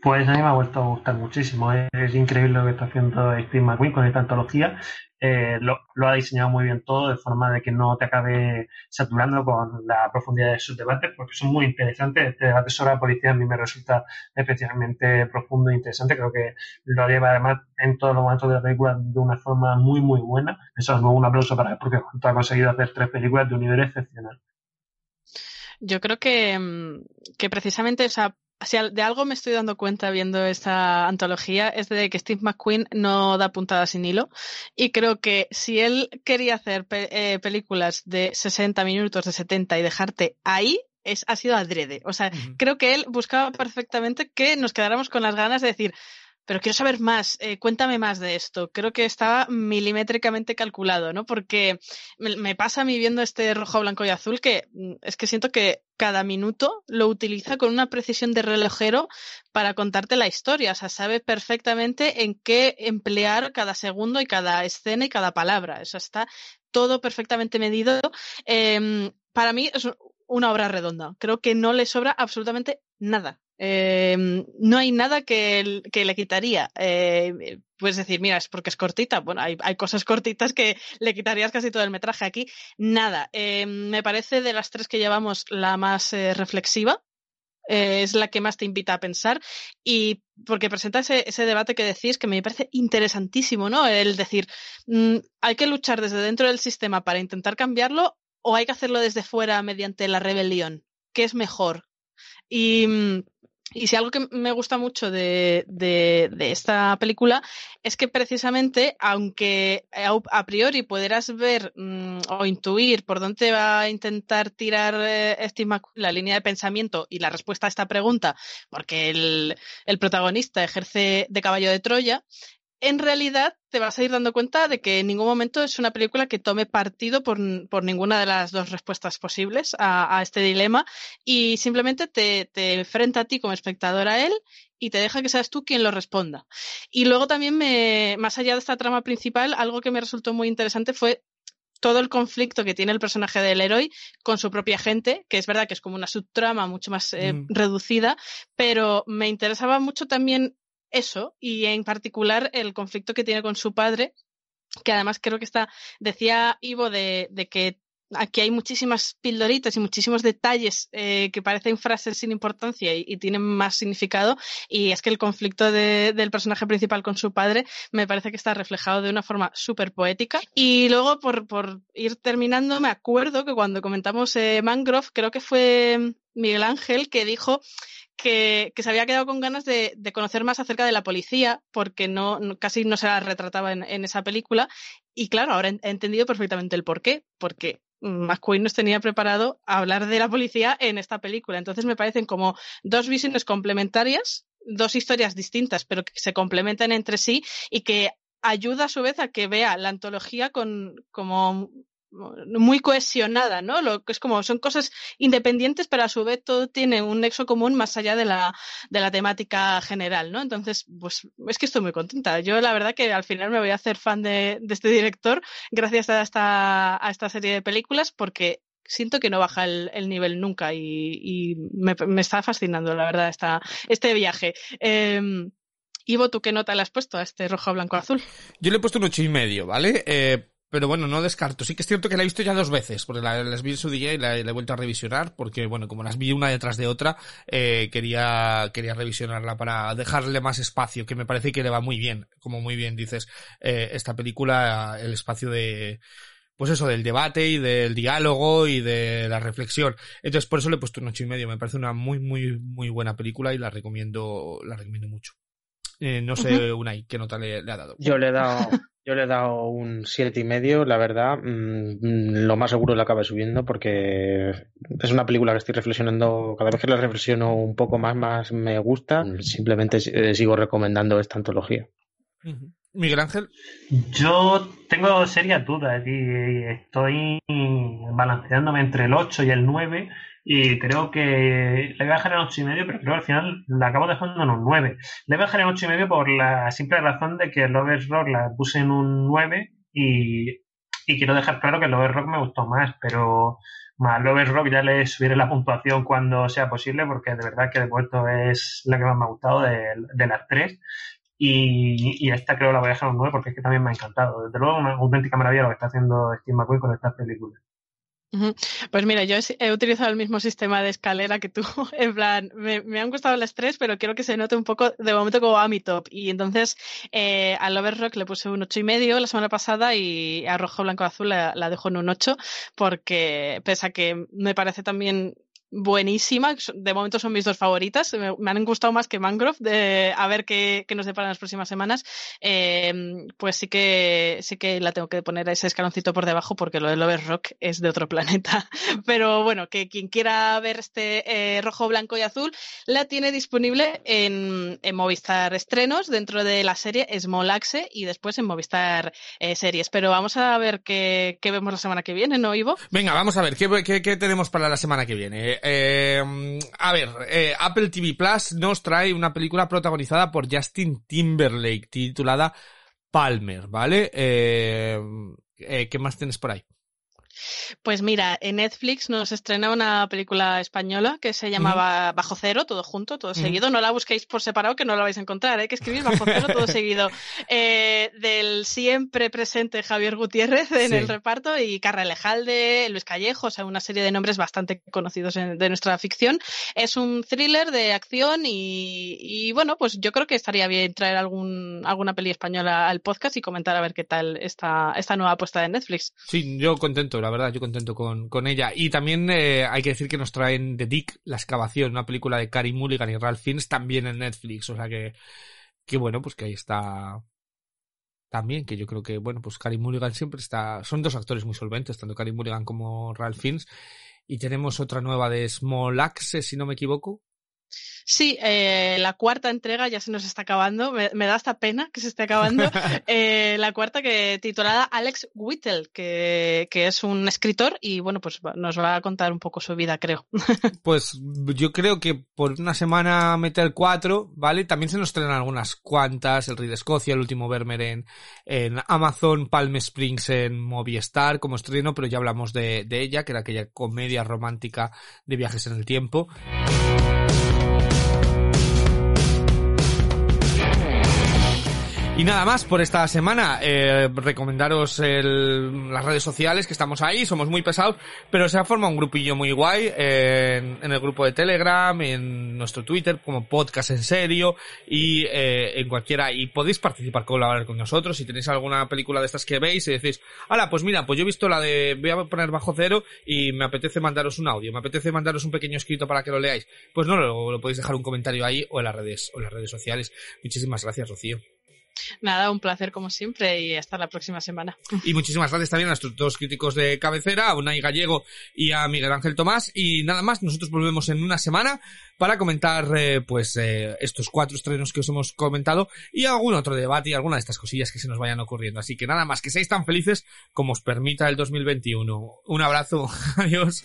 Pues a mí me ha vuelto a gustar muchísimo. Es, increíble lo que está haciendo Steve McQueen con esta antología. Eh, lo, lo, ha diseñado muy bien todo de forma de que no te acabe saturando con la profundidad de sus debates, porque son muy interesantes. Este debate sobre la policía a mí me resulta especialmente profundo e interesante. Creo que lo lleva además en todos los momentos de la película de una forma muy, muy buena. Eso es un aplauso para él, porque ha conseguido hacer tres películas de un nivel excepcional. Yo creo que, mm, que precisamente esa si de algo me estoy dando cuenta viendo esta antología es de que Steve McQueen no da puntada sin hilo y creo que si él quería hacer pe eh, películas de 60 minutos, de 70 y dejarte ahí, es, ha sido adrede. O sea, uh -huh. creo que él buscaba perfectamente que nos quedáramos con las ganas de decir, pero quiero saber más, eh, cuéntame más de esto. Creo que estaba milimétricamente calculado, ¿no? Porque me, pasa a mí viendo este rojo, blanco y azul que mm, es que siento que cada minuto lo utiliza con una precisión de relojero para contarte la historia. O sea, sabe perfectamente en qué emplear cada segundo y cada escena y cada palabra. Eso está todo perfectamente medido. Eh, para mí es una obra redonda. Creo que no le sobra absolutamente nada. Eh, no hay nada que, que le quitaría. Eh, puedes decir, mira, es porque es cortita. Bueno, hay, hay, cosas cortitas que le quitarías casi todo el metraje. Aquí, nada. Eh, me parece de las tres que llevamos la más eh, reflexiva. Eh, es la que más te invita a pensar y porque presenta ese, ese, debate que decís que me parece interesantísimo, ¿no? El decir, mmm, hay que luchar desde dentro del sistema para intentar cambiarlo o hay que hacerlo desde fuera mediante la rebelión. ¿Qué es mejor? Y mm, y si algo que me gusta mucho de, de, esta película es que precisamente, aunque a, priori pudieras ver mmm, o intuir por dónde va a intentar tirar eh, Steve la línea de pensamiento y la respuesta a esta pregunta, porque el, el protagonista ejerce de caballo de Troya, en realidad te vas a ir dando cuenta de que en ningún momento es una película que tome partido por, por ninguna de las dos respuestas posibles a, a este dilema y simplemente te, te, enfrenta a ti como espectador a él y te deja que seas tú quien lo responda. Y luego también, me, más allá de esta trama principal, algo que me resultó muy interesante fue todo el conflicto que tiene el personaje del héroe con su propia gente, que es verdad que es como una subtrama mucho más eh, mm. reducida, pero me interesaba mucho también eso y en particular el conflicto que tiene con su padre, que además creo que está, decía Ivo de, de que aquí hay muchísimas pildoritas y muchísimos detalles eh, que parecen frases sin importancia y, tienen más significado y es que el conflicto de, del personaje principal con su padre me parece que está reflejado de una forma súper poética y luego por, por, ir terminando me acuerdo que cuando comentamos eh, Mangrove creo que fue Miguel Ángel que dijo que, que, se había quedado con ganas de, de, conocer más acerca de la policía, porque no, casi no se la retrataba en, en, esa película. Y claro, ahora he entendido perfectamente el por qué, porque McQueen nos tenía preparado a hablar de la policía en esta película. Entonces me parecen como dos visiones complementarias, dos historias distintas, pero que se complementan entre sí y que ayuda a su vez a que vea la antología con, como muy cohesionada, ¿no? Lo que es como son cosas independientes, pero a su vez todo tiene un nexo común más allá de la, de la temática general, ¿no? Entonces, pues es que estoy muy contenta. Yo la verdad que al final me voy a hacer fan de, de este director gracias a esta, a esta serie de películas porque siento que no baja el, el nivel nunca y, y me, me, está fascinando, la verdad, esta, este viaje. Eh, Ivo, ¿tú qué nota le has puesto a este rojo, blanco, azul? Yo le he puesto un ocho y medio, ¿vale? Eh, pero bueno, no descarto. Sí que es cierto que la he visto ya dos veces, porque la, las vi en su día y la, la, he vuelto a revisionar, porque bueno, como las vi una detrás de otra, eh, quería, quería revisionarla para dejarle más espacio, que me parece que le va muy bien, como muy bien dices, eh, esta película, el espacio de, pues eso, del debate y del diálogo y de la reflexión. Entonces, por eso le he puesto un ocho y medio. Me parece una muy, muy, muy buena película y la recomiendo, la recomiendo mucho. Eh, no sé, uh -huh. Unai, ¿qué nota le, le, ha dado? Yo le he dado, yo le he dado un siete y medio, la verdad. Mmm, lo más seguro lo acabe subiendo porque es una película que estoy reflexionando, cada vez que la reflexiono un poco más, más me gusta. Simplemente eh, sigo recomendando esta antología. Uh -huh. Miguel Ángel. Yo tengo serias dudas y estoy balanceándome entre el 8 y el 9 y creo que le voy a dejar en 8 y medio, pero creo que al final la acabo dejando en un 9. Le voy a dejar en 8 y medio por la simple razón de que Lovers Rock la puse en un 9 y, y quiero dejar claro que Lovers Rock me gustó más, pero Más Lovers Rock ya le subiré la puntuación cuando sea posible, porque de verdad que de momento es la que más me ha gustado de, las tres. Y, y, esta creo la voy a dejar un 9 porque es que también me ha encantado. Desde luego, una auténtica maravilla lo que está haciendo Steve McQueen con estas películas. Pues mira, yo he utilizado el mismo sistema de escalera que tú. En plan, me, han gustado las tres, pero quiero que se note un poco de momento como a mi top. Y entonces eh, a Lover Rock le puse un ocho y medio la semana pasada y a Rojo, Blanco, Azul la, la dejo en un 8 porque pese a que me parece también buenísima. De momento son mis dos favoritas. Me, han gustado más que Mangrove. A ver qué, qué nos deparan las próximas semanas. Eh, pues sí que, sí que la tengo que poner a ese escaloncito por debajo porque lo de Lover Rock es de otro planeta. Pero bueno, que quien quiera ver este eh, rojo, blanco y azul, la tiene disponible en, en, Movistar Estrenos dentro de la serie Small Axe y después en Movistar eh, Series. Pero vamos a ver qué, qué, vemos la semana que viene, ¿no, Ivo? Venga, vamos a ver qué, qué, qué tenemos para la semana que viene. Eh, a ver, eh, Apple TV Plus nos trae una película protagonizada por Justin Timberlake titulada Palmer, ¿vale? Eh, ¿Qué más tienes por ahí? Pues mira, en Netflix nos estrena una película española que se llamaba. Bajo Cero, todo junto, todo seguido. No la busquéis por separado que no la vais a encontrar, hay ¿eh? que escribir Bajo Cero, todo seguido. Eh, del siempre presente Javier Gutiérrez en sí. el reparto y Carra Lejalde, Luis Callejo, o sea, una serie de nombres bastante conocidos en, de nuestra ficción. Es un thriller de acción y, y, bueno, pues yo creo que estaría bien traer algún, alguna peli española al podcast y comentar a ver qué tal esta, esta nueva apuesta de Netflix. Sí, yo contento, la verdad, yo contento con, con ella. Y también eh, hay que decir que nos traen The Dick, La excavación, una película de Carey Mulligan y Ralph Fiennes también en Netflix. O sea que, que bueno, pues que ahí está también, que yo creo que, bueno, pues Carey Mulligan siempre está... Son dos actores muy solventes, tanto Carey Mulligan como Ralph Fiennes. Y tenemos otra nueva de Small Axe, si no me equivoco, Sí, eh, la cuarta entrega ya se nos está acabando. Me, me da hasta pena que se esté acabando. eh, la cuarta que titulada Alex Whittle, que, que, es un escritor y bueno, pues nos va a contar un poco su vida, creo. pues yo creo que por una semana meter cuatro, ¿vale? También se nos traen algunas cuantas, El Rey de Escocia, El Último Vermeer en, en Amazon, Palm Springs en Movistar como estreno, pero ya hablamos de, de ella, que era aquella comedia romántica de viajes en el tiempo. Y nada más por esta semana. Eh, recomendaros el, las redes sociales que estamos ahí, somos muy pesados, pero se ha formado un grupillo muy guay eh, en, en, el grupo de Telegram, en nuestro Twitter, como podcast en serio y eh, en cualquiera. Y podéis participar, colaborar con nosotros. Si tenéis alguna película de estas que veis y decís, hala, pues mira, pues yo he visto la de voy a poner bajo cero y me apetece mandaros un audio, me apetece mandaros un pequeño escrito para que lo leáis. Pues no, lo, lo podéis dejar un comentario ahí o en las redes, o en las redes sociales. Muchísimas gracias, Rocío. Nada, un placer como siempre y hasta la próxima semana. Y muchísimas gracias también a nuestros dos críticos de cabecera, a Unai Gallego y a Miguel Ángel Tomás. Y nada más, nosotros volvemos en una semana para comentar eh, pues eh, estos cuatro estrenos que os hemos comentado y algún otro debate y alguna de estas cosillas que se nos vayan ocurriendo. Así que nada más, que seáis tan felices como os permita el 2021. Un abrazo, adiós.